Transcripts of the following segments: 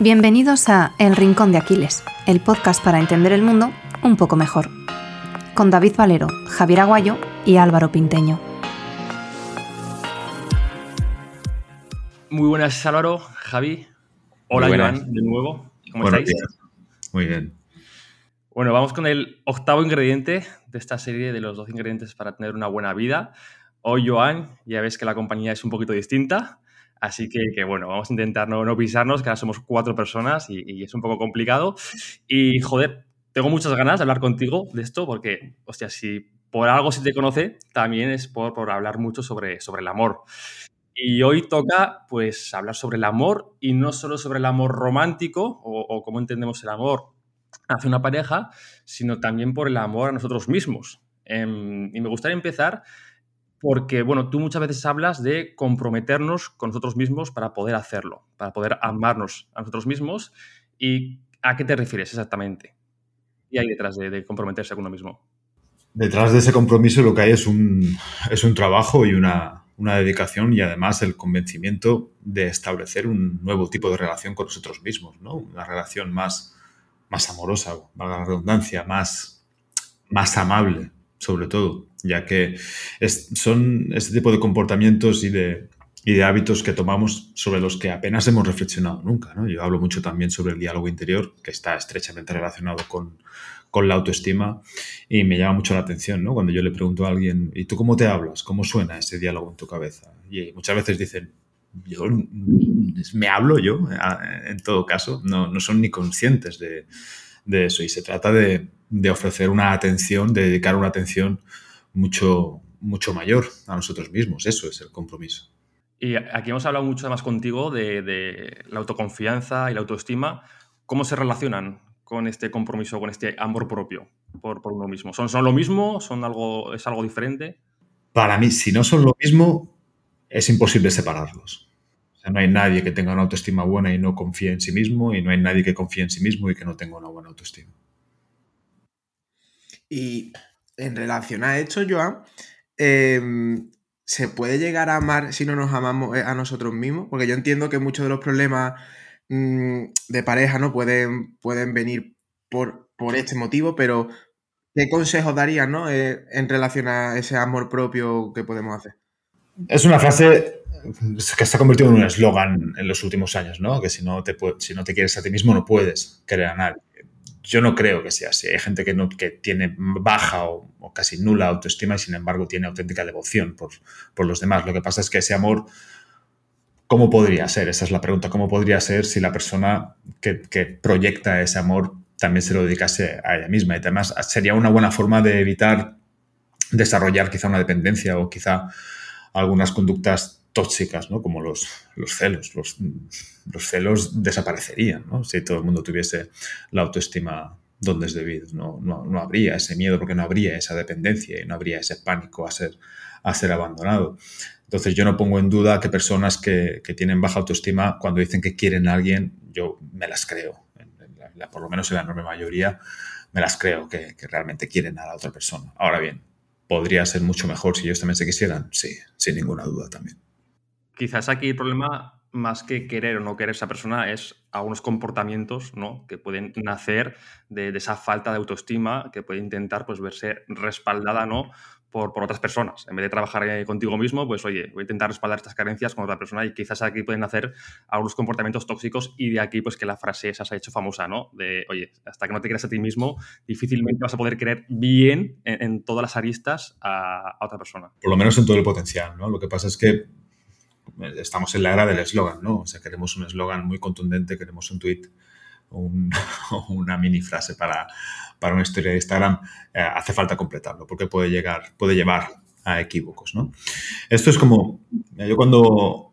Bienvenidos a El Rincón de Aquiles, el podcast para entender el mundo un poco mejor. Con David Valero, Javier Aguayo y Álvaro Pinteño. Muy buenas, Álvaro, Javi. Hola, Joan, de nuevo. ¿Cómo estáis? Muy bien. Bueno, vamos con el octavo ingrediente de esta serie de los 12 ingredientes para tener una buena vida. Hoy, Joan, ya ves que la compañía es un poquito distinta. Así que, bueno, vamos a intentar no, pisarnos, que ahora somos cuatro personas y, es un poco complicado. Y, joder, tengo muchas ganas de hablar contigo de esto porque, hostia, si por algo se te conoce, también es por, hablar mucho sobre, el amor. Y hoy toca, pues, hablar sobre el amor y no solo sobre el amor romántico o, o cómo entendemos el amor hacia una pareja, sino también por el amor a nosotros mismos. Em, y me gustaría empezar porque, bueno, tú muchas veces hablas de comprometernos con nosotros mismos para poder hacerlo, para poder amarnos a nosotros mismos. ¿Y a qué te refieres exactamente? ¿Y hay detrás de, comprometerse con uno mismo? Detrás de ese compromiso lo que hay es un, es un trabajo y una, una dedicación y además el convencimiento de establecer un nuevo tipo de relación con nosotros mismos, ¿no? Una relación más, más amorosa, valga la redundancia, más, más amable, sobre todo ya que son este tipo de comportamientos y de, hábitos que tomamos sobre los que apenas hemos reflexionado nunca. ¿no? Yo hablo mucho también sobre el diálogo interior, que está estrechamente relacionado con, la autoestima y me llama mucho la atención ¿no? cuando yo le pregunto a alguien, ¿y tú cómo te hablas? ¿Cómo suena ese diálogo en tu cabeza? Y muchas veces dicen, yo me hablo yo, en todo caso, no, no son ni conscientes de, eso y se trata de, de ofrecer una atención, de dedicar una atención mucho, mucho mayor a nosotros mismos. Eso es el compromiso. Y aquí hemos hablado mucho más contigo de, la autoconfianza y la autoestima. ¿Cómo se relacionan con este compromiso, con este amor propio por, uno mismo? ¿Son, ¿Son lo mismo? ¿Son algo, ¿Es algo diferente? Para mí, si no son lo mismo, es imposible separarlos. No hay nadie que tenga una autoestima buena y no confíe en sí mismo, y no hay nadie que confíe en sí mismo y que no tenga una buena autoestima. Y en relación a esto, Joan, em, ¿se puede llegar a amar si no nos amamos eh, a nosotros mismos? Porque yo entiendo que muchos de los problemas mm, de pareja no pueden, pueden venir por, por este motivo, pero ¿qué consejos darías ¿no? Eh, en relación a ese amor propio que podemos hacer? Es una frase que se ha convertido en un eslogan en los últimos años, ¿no? Que si no, te, si no te quieres a ti mismo no puedes querer a nadie. Yo no creo que sea así. Hay gente que, no, que tiene baja o, casi nula autoestima y sin embargo tiene auténtica devoción por, por los demás. Lo que pasa es que ese amor, ¿cómo podría ser? Esa es la pregunta. ¿Cómo podría ser si la persona que, que proyecta ese amor también se lo dedicase a ella misma? Y además sería una buena forma de evitar desarrollar quizá una dependencia o quizá algunas conductas tóxicas, ¿no? Como los, los celos. Los, los, celos desaparecerían, ¿no? Si todo el mundo tuviese la autoestima donde es debido. No, no, habría ese miedo porque no habría esa dependencia y no habría ese pánico a ser, a ser abandonado. Entonces yo no pongo en duda que personas que, tienen baja autoestima, cuando dicen que quieren a alguien, yo me las creo. por lo menos en la enorme mayoría, me las creo que, que realmente quieren a la otra persona. Ahora bien, ¿podría ser mucho mejor si ellos también se quisieran? Sí, sin ninguna duda también. Quizás aquí el problema, más que querer o no querer esa persona, es algunos comportamientos ¿no? que pueden nacer de, esa falta de autoestima que puede intentar pues, verse respaldada ¿no? por, por, otras personas. En vez de trabajar contigo mismo, pues oye, voy a intentar respaldar estas carencias con otra persona y quizás aquí pueden hacer algunos comportamientos tóxicos y de aquí pues que la frase esa se ha hecho famosa, ¿no? De, oye, hasta que no te creas a ti mismo, difícilmente vas a poder creer bien en, todas las aristas a, a, otra persona. Por lo menos en todo el potencial, ¿no? Lo que pasa es que estamos en la era del eslogan, ¿no? O sea, queremos un eslogan muy contundente, queremos un tweet o una mini frase para, para una historia de Instagram, eh, hace falta completarlo porque puede llegar, puede llevar a equívocos, ¿no? Esto es como, yo cuando,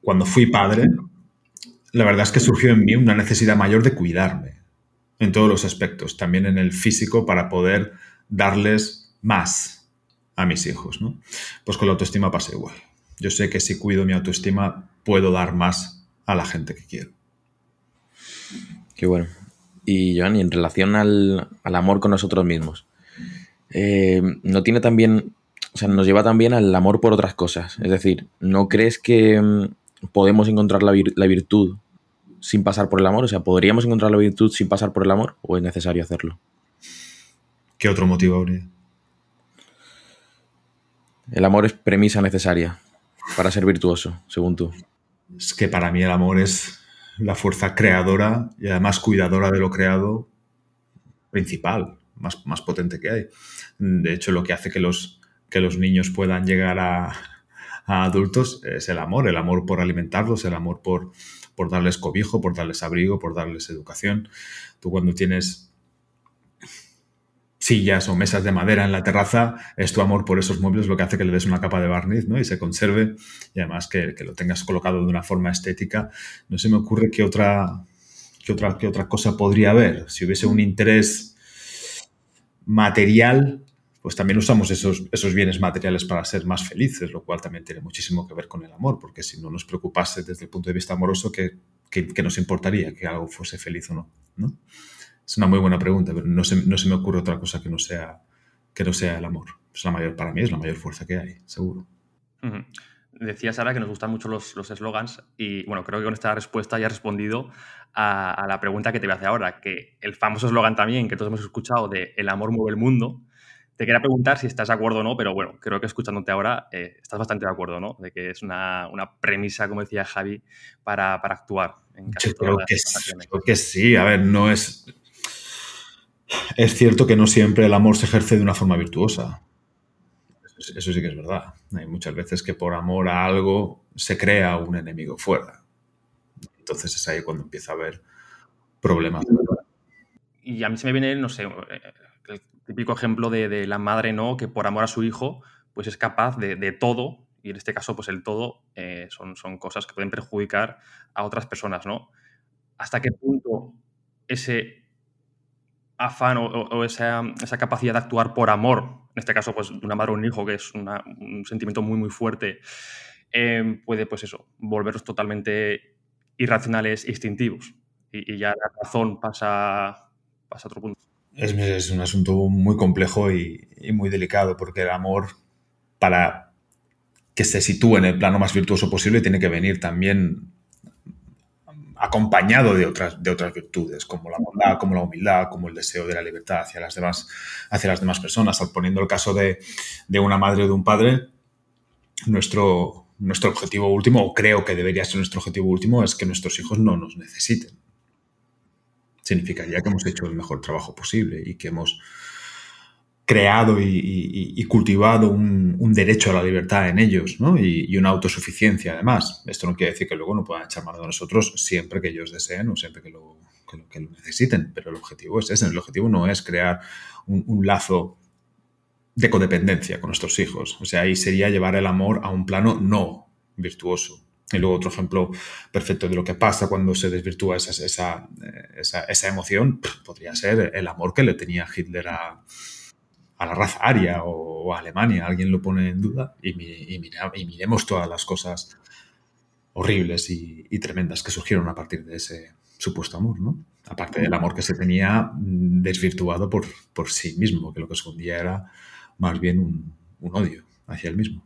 cuando fui padre, la verdad es que surgió en mí una necesidad mayor de cuidarme en todos los aspectos, también en el físico para poder darles más a mis hijos, ¿no? Pues con la autoestima pasa igual. Yo sé que si cuido mi autoestima, puedo dar más a la gente que quiero. Qué bueno. Y Joan, y en relación al, amor con nosotros mismos, eh, ¿no tiene también, o sea, nos lleva también al amor por otras cosas? Es decir, ¿no crees que mm, podemos encontrar la, virtud sin pasar por el amor? O sea, ¿podríamos encontrar la virtud sin pasar por el amor o es necesario hacerlo? ¿Qué otro motivo habría? El amor es premisa necesaria para ser virtuoso, según tú. Es que para mí el amor es la fuerza creadora y además cuidadora de lo creado principal, más, más potente que hay. De hecho, lo que hace que los, que los niños puedan llegar a, adultos es el amor, el amor por alimentarlos, el amor por, por darles cobijo, por darles abrigo, por darles educación. Tú cuando tienes sillas o mesas de madera en la terraza, es tu amor por esos muebles lo que hace que le des una capa de barniz ¿no? y se conserve y además que, lo tengas colocado de una forma estética. No se me ocurre qué otra, qué otra, qué otra cosa podría haber. Si hubiese un interés material, pues también usamos esos, esos bienes materiales para ser más felices, lo cual también tiene muchísimo que ver con el amor, porque si no nos preocupase desde el punto de vista amoroso, ¿qué, qué, qué nos importaría que algo fuese feliz o no? ¿no? Es una muy buena pregunta, pero no se, no se, me ocurre otra cosa que no sea, que no sea el amor. Es la mayor, para mí es la mayor fuerza que hay, seguro. Uh -huh. Decía Sara que nos gustan mucho los eslogans y bueno, creo que con esta respuesta ya has respondido a, a, la pregunta que te voy a hacer ahora, que el famoso eslogan también que todos hemos escuchado de el amor mueve el mundo, te quería preguntar si estás de acuerdo o no, pero bueno, creo que escuchándote ahora eh, estás bastante de acuerdo, ¿no? De que es una, una premisa, como decía Javi, para, para actuar. En casi Yo creo que, sí, creo que sí. A ver, no es... Es cierto que no siempre el amor se ejerce de una forma virtuosa. Eso, sí que es verdad. Hay muchas veces que por amor a algo se crea un enemigo fuera. Entonces es ahí cuando empieza a haber problemas. Y a mí se me viene, no sé, el típico ejemplo de, la madre, ¿no? Que por amor a su hijo, pues es capaz de, de todo, y en este caso, pues el todo eh, son, son cosas que pueden perjudicar a otras personas, ¿no? ¿Hasta qué punto ese afán o, esa, esa, capacidad de actuar por amor, en este caso, pues una madre o un hijo, que es un sentimiento muy, muy fuerte, eh, puede, pues eso, volverlos totalmente irracionales, instintivos? Y, y ya la razón pasa, pasa a otro punto. Es, es, un asunto muy complejo y, y, muy delicado, porque el amor, para que se sitúe en el plano más virtuoso posible, tiene que venir también acompañado de otras, de otras virtudes, como la bondad, como la humildad, como el deseo de la libertad hacia las demás, hacia las demás personas. Poniendo el caso de, de una madre o de un padre, nuestro, nuestro objetivo último, o creo que debería ser nuestro objetivo último, es que nuestros hijos no nos necesiten significaría que hemos hecho el mejor trabajo posible y que hemos creado y, cultivado un, derecho a la libertad en ellos ¿no? y, una autosuficiencia además. Esto no quiere decir que luego no puedan echar mano de nosotros siempre que ellos deseen o siempre que lo, que lo, necesiten, pero el objetivo es ese. El objetivo no es crear un, lazo de codependencia con nuestros hijos. O sea, ahí sería llevar el amor a un plano no virtuoso. Y luego otro ejemplo perfecto de lo que pasa cuando se desvirtúa esa, esa, esa, esa emoción podría ser el amor que le tenía Hitler a, a la raza aria o, a Alemania. Alguien lo pone en duda y, y, mira, y miremos todas las cosas horribles y, tremendas que surgieron a partir de ese supuesto amor, ¿no? Aparte del amor que se tenía desvirtuado por, sí mismo, que lo que escondía era más bien un, odio hacia él mismo.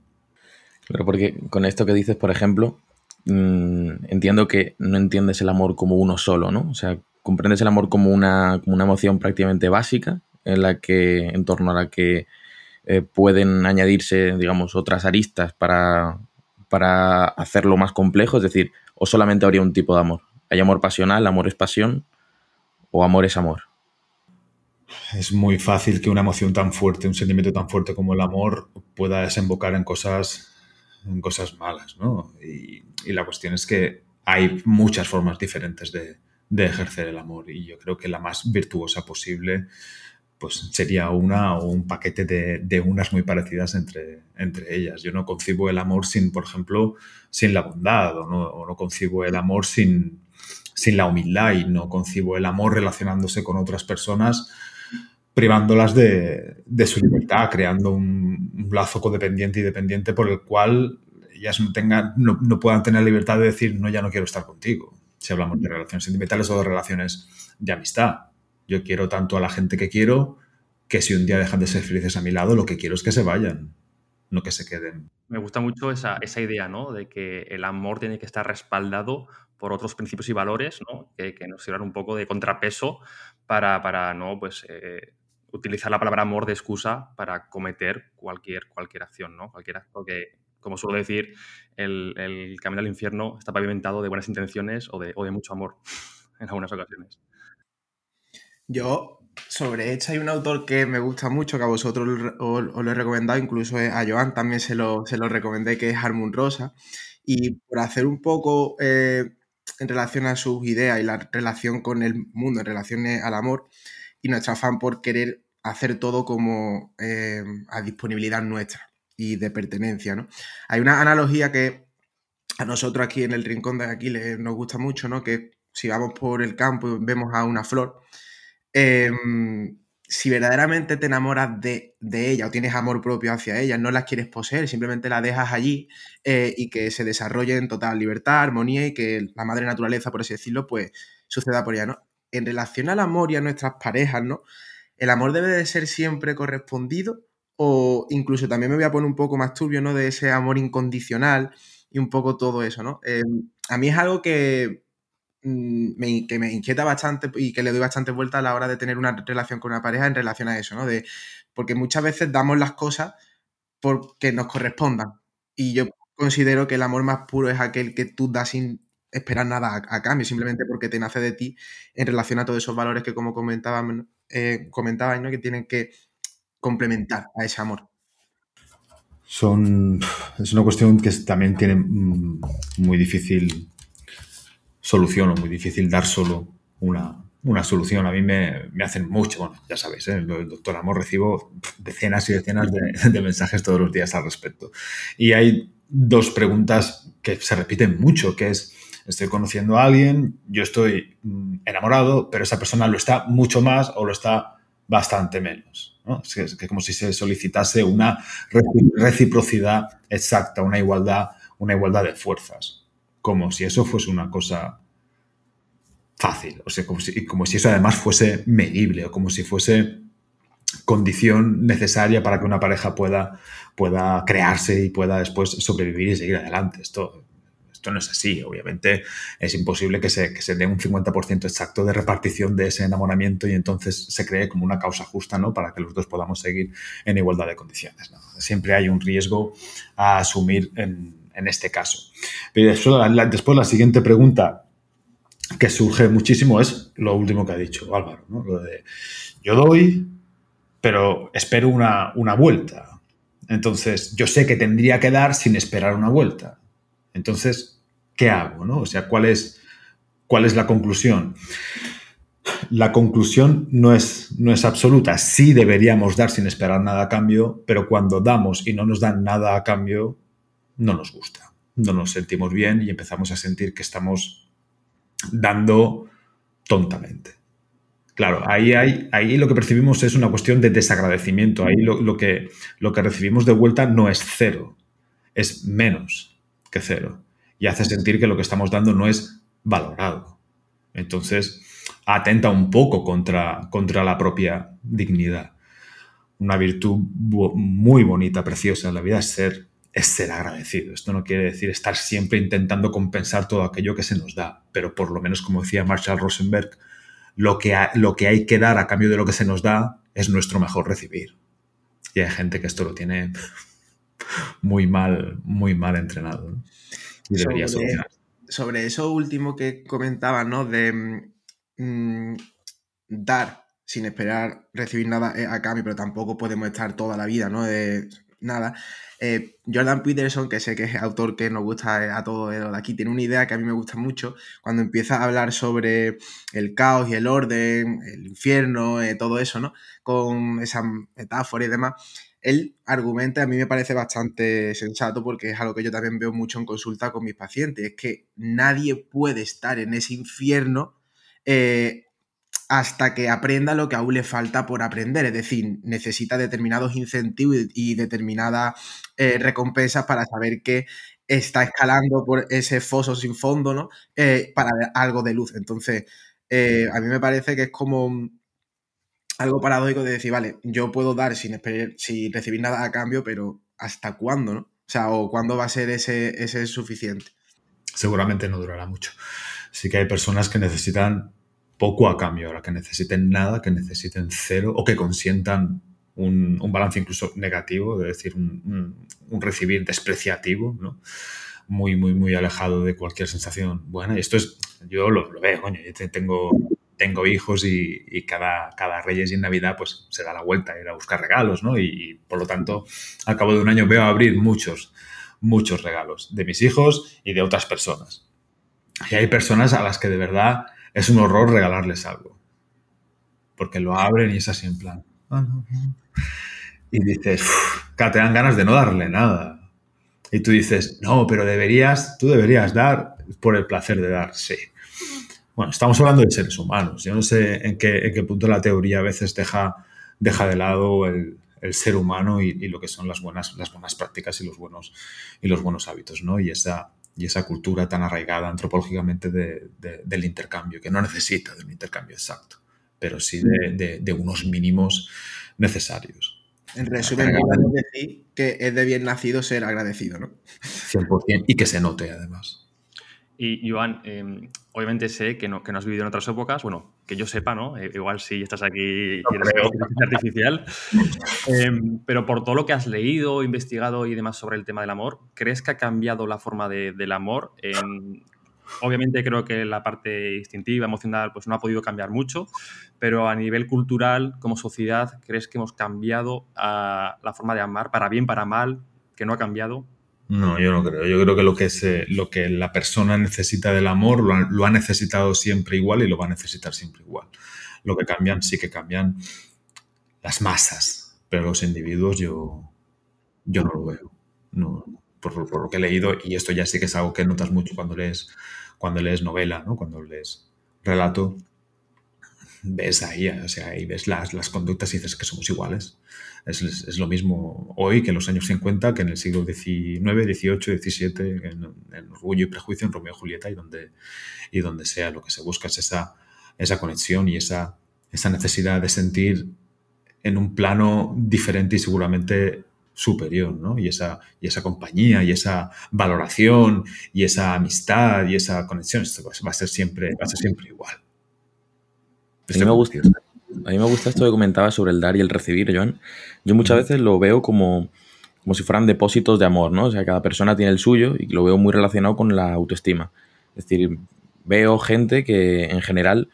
Claro, porque con esto que dices, por ejemplo, mmm, entiendo que no entiendes el amor como uno solo, ¿no? O sea, comprendes el amor como una, como una emoción prácticamente básica en la que, en torno a la que eh, pueden añadirse, digamos, otras aristas para, para hacerlo más complejo, es decir, o solamente habría un tipo de amor. Hay amor pasional, amor es pasión, o amor es amor. Es muy fácil que una emoción tan fuerte, un sentimiento tan fuerte como el amor pueda desembocar en cosas en cosas malas, ¿no? Y, y, la cuestión es que hay muchas formas diferentes de, de, ejercer el amor y yo creo que la más virtuosa posible pues sería una o un paquete de, de unas muy parecidas entre, entre, ellas. Yo no concibo el amor sin, por ejemplo, sin la bondad o no, no concibo el amor sin, sin la humildad y no concibo el amor relacionándose con otras personas privándolas de, de, su libertad, creando un, un, lazo codependiente y dependiente por el cual ellas no, tengan, no, no, puedan tener libertad de decir, no, ya no quiero estar contigo. Si hablamos de relaciones sentimentales o de relaciones de amistad. Yo quiero tanto a la gente que quiero que si un día dejan de ser felices a mi lado, lo que quiero es que se vayan, no que se queden me gusta mucho esa, esa, idea, ¿no? De que el amor tiene que estar respaldado por otros principios y valores, ¿no? Que, que nos sirvan un poco de contrapeso para, para ¿no? Pues, eh, utilizar la palabra amor de excusa para cometer cualquier, cualquier acción, ¿no? Cualquier acto que, como suelo decir, el, el camino al infierno está pavimentado de buenas intenciones o de, o de mucho amor en algunas ocasiones. Yo, sobre esta hay un autor que me gusta mucho, que a vosotros os, lo he recomendado, incluso a Joan también se lo, se lo recomendé, que es Harmon Rosa. Y por hacer un poco eh, en relación a sus ideas y la relación con el mundo, en relación al amor, y nuestro afán por querer hacer todo como eh, a disponibilidad nuestra y de pertenencia, ¿no? Hay una analogía que a nosotros aquí en el rincón de Aquiles nos gusta mucho, ¿no? Que si vamos por el campo y vemos a una flor, em, si verdaderamente te enamoras de, ella o tienes amor propio hacia ella, no la quieres poseer, simplemente la dejas allí eh, y que se desarrolle en total libertad, armonía y que la madre naturaleza, por así decirlo, pues suceda por ella, ¿no? En relación al amor y a nuestras parejas, ¿no? ¿El amor debe de ser siempre correspondido? O incluso también me voy a poner un poco más turbio, ¿no? De ese amor incondicional y un poco todo eso, ¿no? Em, a mí es algo que me, que me inquieta bastante y que le doy bastante vuelta a la hora de tener una relación con una pareja en relación a eso, ¿no? De, porque muchas veces damos las cosas porque nos correspondan. Y yo considero que el amor más puro es aquel que tú das sin esperar nada a, cambio, simplemente porque te nace de ti en relación a todos esos valores que, como comentabas, eh, ¿no? que tienen que complementar a ese amor. Son, es una cuestión que también tiene mm, muy difícil solución o muy difícil dar solo una, una solución. A mí me, hacen mucho, bueno, ya sabéis, ¿eh? el doctor Amor recibo decenas y decenas de, mensajes todos los días al respecto. Y hay dos preguntas que se repiten mucho, que es, estoy conociendo a alguien, yo estoy mm, enamorado, pero esa persona lo está mucho más o lo está bastante menos. ¿no? Es, como si se solicitase una reciprocidad exacta, una igualdad, una igualdad de fuerzas como si eso fuese una cosa fácil, o sea, como si, como si eso además fuese medible o como si fuese condición necesaria para que una pareja pueda, pueda crearse y pueda después sobrevivir y seguir adelante. Esto, esto no es así. Obviamente es imposible que se, que se dé un 50% exacto de repartición de ese enamoramiento y entonces se cree como una causa justa ¿no? para que los dos podamos seguir en igualdad de condiciones. Siempre hay un riesgo a asumir en, en este caso. Pero después la, siguiente pregunta que surge muchísimo es lo último que ha dicho Álvaro, ¿no? Lo de yo doy, pero espero una, una vuelta. Entonces, yo sé que tendría que dar sin esperar una vuelta. Entonces, ¿qué hago? ¿no? O sea, ¿cuál es, cuál es la conclusión? La conclusión no es, no es absoluta. Sí deberíamos dar sin esperar nada a cambio, pero cuando damos y no nos dan nada a cambio, no nos gusta, no nos sentimos bien y empezamos a sentir que estamos dando tontamente. Claro, ahí, ahí lo que percibimos es una cuestión de desagradecimiento. Ahí lo, que, lo que recibimos de vuelta no es cero, es menos que cero. Y hace sentir que lo que estamos dando no es valorado. Entonces, atenta un poco contra, contra la propia dignidad. Una virtud muy bonita, preciosa en la vida es ser es ser agradecido. Esto no quiere decir estar siempre intentando compensar todo aquello que se nos da, pero por lo menos, como decía Marshall Rosenberg, lo que, lo que hay que dar a cambio de lo que se nos da es nuestro mejor recibir. Y hay gente que esto lo tiene muy mal, muy mal entrenado. Y debería sobre, sobre, eso último que comentaba, ¿no? De mm, dar sin esperar recibir nada eh, a cambio, pero tampoco podemos estar toda la vida, ¿no? De nada. Eh, Jordan Peterson, que sé que es autor que nos gusta eh, a todos de aquí, tiene una idea que a mí me gusta mucho cuando empieza a hablar sobre el caos y el orden, el infierno, eh, todo eso, ¿no? Con esa metáfora y demás. Él argumenta, a mí me parece bastante sensato porque es algo que yo también veo mucho en consulta con mis pacientes, es que nadie puede estar en ese infierno hasta que aprenda lo que aún le falta por aprender. Es decir, necesita determinados incentivos y, determinadas eh, recompensas para saber que está escalando por ese foso sin fondo, ¿no? Eh, para algo de luz. Entonces, eh, a mí me parece que es como algo paradójico de decir, vale, yo puedo dar sin, sin recibir nada a cambio, pero ¿hasta cuándo, no? O sea, o cuándo va a ser ese, ese suficiente. Seguramente no durará mucho. Sí que hay personas que necesitan poco a cambio, ahora que necesiten nada, que necesiten cero o que consientan un, balance incluso negativo, es decir, un, recibir despreciativo, ¿no? Muy, muy, muy alejado de cualquier sensación buena. Y esto es, yo lo, veo, coño, yo tengo, tengo hijos y, cada, cada Reyes y Navidad pues se da la vuelta ir a buscar regalos, ¿no? Y, por lo tanto, al cabo de un año veo abrir muchos, muchos regalos de mis hijos y de otras personas. Y hay personas a las que de verdad es un horror regalarles algo. Porque lo abren y es así en plan. Ah, y dices, te dan ganas de no darle nada. Y tú dices, no, pero deberías, tú deberías dar por el placer de dar, sí. Bueno, estamos hablando de seres humanos. Yo no sé en qué, punto la teoría a veces deja, deja de lado el, el ser humano y, lo que son las buenas, las buenas prácticas y los buenos, y los buenos hábitos, ¿no? Y esa, y esa cultura tan arraigada antropológicamente del intercambio, que no necesita de un intercambio exacto, pero sí de, de unos mínimos necesarios. En resumen, podemos decir que es de bien nacido ser agradecido, ¿no? 100%, y que se note además. Y Joan, em, obviamente sé que no, que no has vivido en otras épocas, bueno, que yo sepa, ¿no? Eh, igual si estás aquí y eres inteligencia artificial, em, pero por todo lo que has leído, investigado y demás sobre el tema del amor, ¿crees que ha cambiado la forma del amor? obviamente creo que la parte instintiva, emocional, pues no ha podido cambiar mucho, pero a nivel cultural, como sociedad, ¿crees que hemos cambiado la forma de amar, para bien, para mal, que no ha cambiado? No, yo no creo. Yo creo que lo que, es, eh, lo que la persona necesita del amor lo ha, necesitado siempre igual y lo va a necesitar siempre igual. Lo que cambian, sí que cambian las masas, pero los individuos yo, yo no lo veo. No, por, lo que he leído, y esto ya sí que es algo que notas mucho cuando lees, cuando lees novela, ¿no? cuando lees relato, ves ahí, o sea, ahí ves las, las conductas y dices que somos iguales. Es, es, lo mismo hoy que en los años 50, que en el siglo XIX, XVIII, XVII, en, en, Orgullo y Prejuicio, en Romeo y Julieta y donde, y donde sea. Lo que se busca es esa, esa conexión y esa, esa necesidad de sentir en un plano diferente y seguramente superior, ¿no? Y esa, y esa compañía, y esa valoración, y esa amistad, y esa conexión, esto va a ser siempre, va a ser siempre igual. A mí, me gusta, a mí me gusta esto que comentabas sobre el dar y el recibir, Joan. Yo muchas veces lo veo como, como si fueran depósitos de amor, ¿no? O sea, cada persona tiene el suyo y lo veo muy relacionado con la autoestima. Es decir, veo gente que en general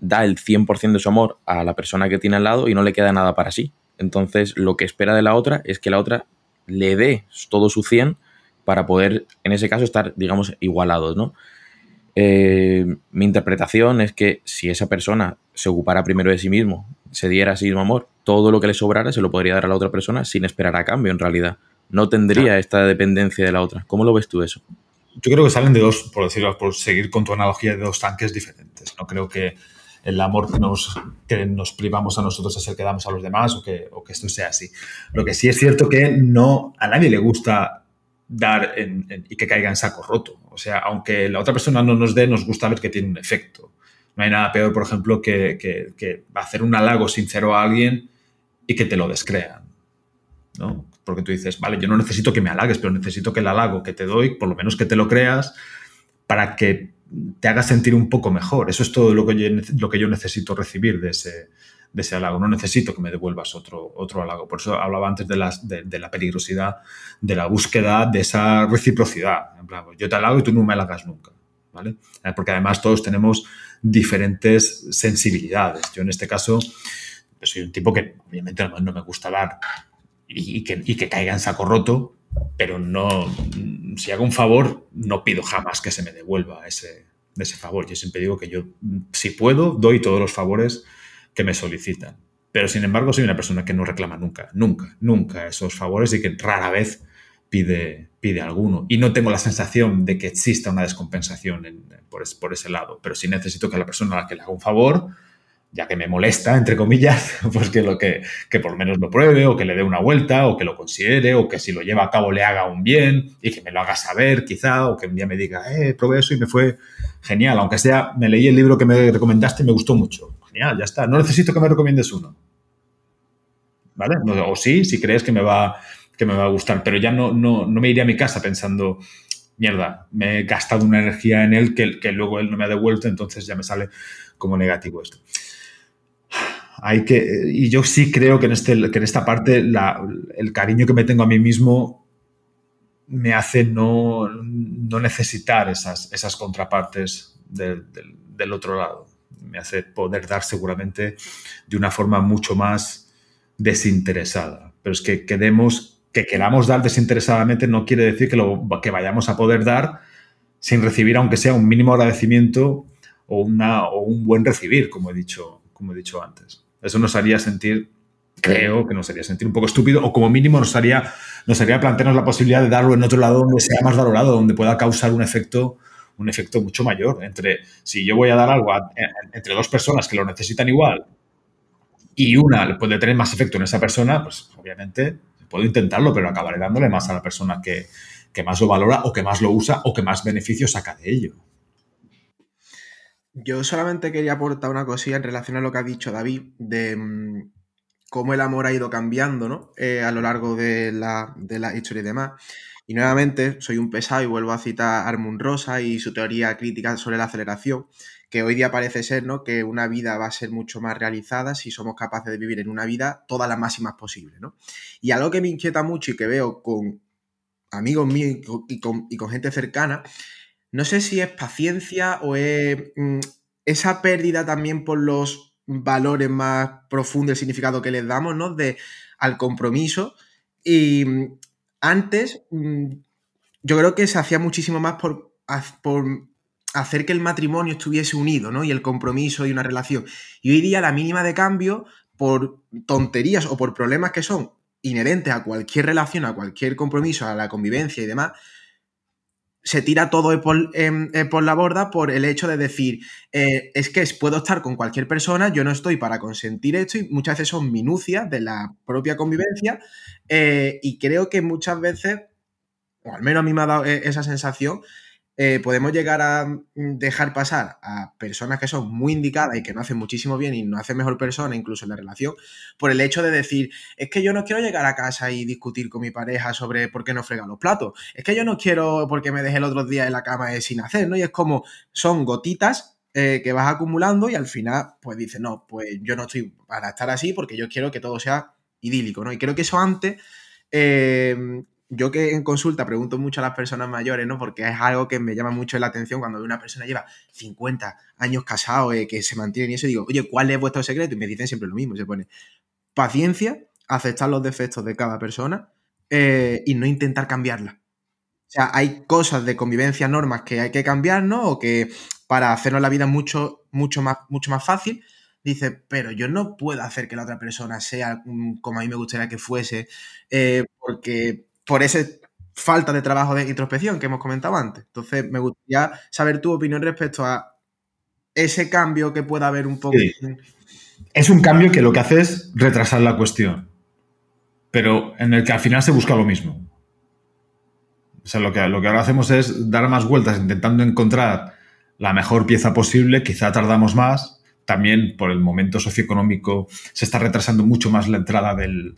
da el 100% de su amor a la persona que tiene al lado y no le queda nada para sí. Entonces, lo que espera de la otra es que la otra le dé todo su 100 para poder, en ese caso, estar, digamos, igualados, ¿no? Eh, mi interpretación es que si esa persona se ocupara primero de sí mismo, se diera a sí mismo amor, todo lo que le sobrara se lo podría dar a la otra persona sin esperar a cambio, en realidad. No tendría esta dependencia de la otra. ¿Cómo lo ves tú eso? Yo creo que salen de dos, por decirlo, por seguir con tu analogía, de dos tanques diferentes. No creo que el amor que nos, que nos privamos a nosotros es el que damos a los demás o que, o que esto sea así. Lo que sí es cierto que no a nadie le gusta dar y que caiga en saco roto. O sea, aunque la otra persona no nos dé, nos gusta ver que tiene un efecto. No hay nada peor, por ejemplo, que, que, hacer un halago sincero a alguien y que te lo descrean. ¿no? Porque tú dices, vale, yo no necesito que me halagues, pero necesito que el halago que te doy, por lo menos que te lo creas, para que te haga sentir un poco mejor. Eso es todo lo que yo, lo que yo necesito recibir de ese, de ese halago. No necesito que me devuelvas otro, otro halago. Por eso hablaba antes de, las, de, la peligrosidad, de la búsqueda de esa reciprocidad. Yo te halago y tú no me halagas nunca. ¿vale? Eh, porque además todos tenemos diferentes sensibilidades. Yo en este caso soy un tipo que obviamente no, me gusta dar y, que, y que caiga en saco roto, pero no, si hago un favor, no pido jamás que se me devuelva ese, ese favor. Yo siempre digo que yo, si puedo, doy todos los favores que me solicitan. Pero sin embargo, soy una persona que no reclama nunca, nunca, nunca esos favores y que rara vez pide, pide alguno. Y no tengo la sensación de que exista una descompensación por, por, ese lado. Pero sí necesito que la persona a la que le haga un favor, ya que me molesta, entre comillas, pues que, lo que, que por lo menos lo pruebe o que le dé una vuelta o que lo considere o que si lo lleva a cabo le haga un bien y que me lo haga saber quizá o que un día me diga, eh, probé eso y me fue genial. Aunque sea, me leí el libro que me recomendaste y me gustó mucho ya está. No necesito que me recomiendes uno. ¿Vale? O sí, si crees que me va, que me va a gustar, pero ya no, no, no me iré a mi casa pensando, mierda, me he gastado una energía en él que, que luego él no me ha devuelto, entonces ya me sale como negativo esto. Hay que, y yo sí creo que en, este, que en esta parte el cariño que me tengo a mí mismo me hace no, no necesitar esas, esas contrapartes del, del otro lado. Me hace poder dar seguramente de una forma mucho más desinteresada. Pero es que quedemos, que queramos dar desinteresadamente no quiere decir que, lo, que vayamos a poder dar sin recibir, aunque sea un mínimo agradecimiento o, una, o un buen recibir, como he, dicho, como he dicho antes. Eso nos haría sentir, creo que nos haría sentir un poco estúpido o como mínimo nos haría, nos haría plantearnos la posibilidad de darlo en otro lado donde sea más valorado, donde pueda causar un efecto un efecto mucho mayor entre si yo voy a dar algo entre dos personas que lo necesitan igual y una puede tener más efecto en esa persona, pues obviamente puedo intentarlo, pero acabaré dándole más a la persona que, que más lo valora o que más lo usa o que más beneficio saca de ello. Yo solamente quería aportar una cosilla en relación a lo que ha dicho David, de mm, cómo el amor ha ido cambiando ¿no? Eh, a lo largo de la, de la historia y demás. Y nuevamente, soy un pesado y vuelvo a citar a Armund Rosa y su teoría crítica sobre la aceleración, que hoy día parece ser ¿no? que una vida va a ser mucho más realizada si somos capaces de vivir en una vida todas las máximas posibles. ¿no? Y algo que me inquieta mucho y que veo con amigos míos y con, y con gente cercana no sé si es paciencia o es mm, esa pérdida también por los valores más profundos, el significado que les damos, ¿no? De, al compromiso. Y mm, antes, mm, yo creo que se hacía muchísimo más por, hacer que el matrimonio estuviese unido, ¿no? Y el compromiso y una relación. Y hoy día la mínima de cambio, por tonterías o por problemas que son inherentes a cualquier relación, a cualquier compromiso, a la convivencia y demás, se tira todo por, em, eh, por, la borda por el hecho de decir, eh, es que puedo estar con cualquier persona, yo no estoy para consentir esto y muchas veces son minucias de la propia convivencia eh, y creo que muchas veces, o al menos a mí me ha dado esa sensación, eh, podemos llegar a mm, dejar pasar a personas que son muy indicadas y que no hacen muchísimo bien y no hacen mejor persona, incluso en la relación, por el hecho de decir, es que yo no quiero llegar a casa y discutir con mi pareja sobre por qué no frega los platos, es que yo no quiero porque me dejé el otro día en la cama sin hacer, ¿no? Y es como, son gotitas eh, que vas acumulando y al final, pues dices, no, pues yo no estoy para estar así porque yo quiero que todo sea idílico, ¿no? Y creo que eso antes... Yo que en consulta pregunto mucho a las personas mayores, ¿no? Porque es algo que me llama mucho la atención cuando una persona lleva 50 años casado, eh, que se mantiene y eso, digo, oye, ¿cuál es vuestro secreto? Y me dicen siempre lo mismo, se pone paciencia, aceptar los defectos de cada persona eh, y no intentar cambiarla. O sea, hay cosas de convivencia, normas que hay que cambiar, ¿no? O que para hacernos la vida mucho, mucho, más, mucho más fácil, dice, pero yo no puedo hacer que la otra persona sea como a mí me gustaría que fuese, eh, porque por esa falta de trabajo de introspección que hemos comentado antes. Entonces, me gustaría saber tu opinión respecto a ese cambio que pueda haber un poco. Es un cambio que lo que hace es retrasar la cuestión, pero en el que al final se busca lo mismo. O sea, lo que, lo que ahora hacemos es dar más vueltas intentando encontrar la mejor pieza posible, quizá tardamos más, también por el momento socioeconómico se está retrasando mucho más la entrada del,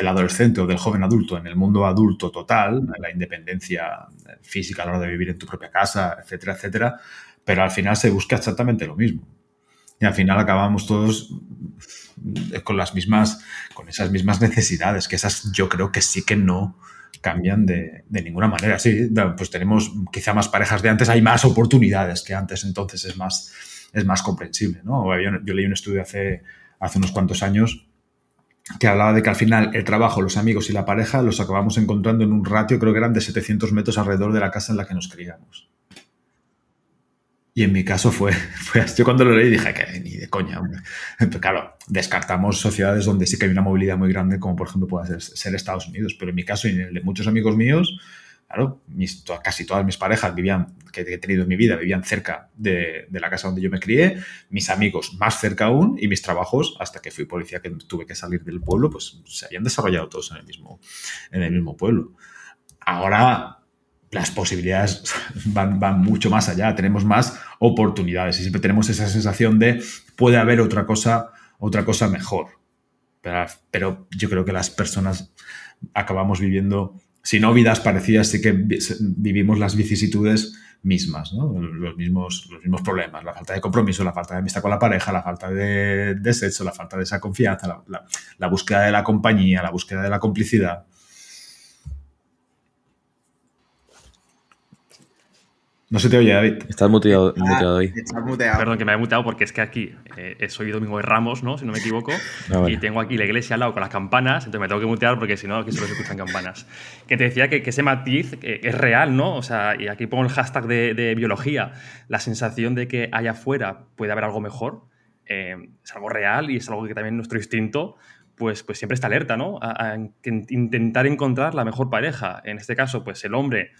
del adolescente o del joven adulto en el mundo adulto total, la independencia física a la hora de vivir en tu propia casa, etcétera, etcétera, pero al final se busca exactamente lo mismo. Y al final acabamos todos con las mismas, con esas mismas necesidades, que esas yo creo que sí que no cambian de, ninguna manera. Sí, pues tenemos quizá más parejas de antes, hay más oportunidades que antes, entonces es más, es más comprensible. ¿no? Yo, yo leí un estudio hace, hace unos cuantos años que hablaba de que al final el trabajo, los amigos y la pareja los acabamos encontrando en un ratio, creo que eran de 700 metros alrededor de la casa en la que nos criamos. Y en mi caso fue, fue yo cuando lo leí dije que ni de coña. Hombre. claro, descartamos sociedades donde sí que hay una movilidad muy grande, como por ejemplo puede ser, ser Estados Unidos, pero en mi caso y en el de muchos amigos míos, claro, casi todas mis parejas vivían, que he tenido en mi vida, vivían cerca de, la casa donde yo me crié, mis amigos más cerca aún y mis trabajos, hasta que fui policía que tuve que salir del pueblo, pues se habían desarrollado todos en el mismo, en el mismo pueblo. Ahora las posibilidades van, van mucho más allá, tenemos más oportunidades y siempre tenemos esa sensación de puede haber otra cosa, otra cosa mejor. Pero, pero yo creo que las personas acabamos viviendo, si no vidas parecidas, sí que vi- vivimos las vicisitudes mismas, los, mismos, los mismos problemas, la falta de compromiso, la falta de amistad con la pareja, la falta de, de sexo, la falta de esa confianza, la búsqueda de la compañía, la búsqueda de la complicidad. No se te oye, David. Estás muteado, muteado ahí. Estás muteado. Perdón, que me he mutado porque es que aquí eh, soy Domingo de Ramos, ¿no? Si no me equivoco. Ah, vale. Y tengo aquí la iglesia al lado con las campanas, entonces me tengo que mutear porque si no, aquí solo se escuchan campanas. Que te decía que, que ese matiz eh, es real, ¿no? O sea, y aquí pongo el hashtag de, de biología, la sensación de que allá afuera puede haber algo mejor, eh, es algo real y es algo que también nuestro instinto pues, pues siempre está alerta, ¿no? A, a in- intentar encontrar la mejor pareja. En este caso, pues el hombre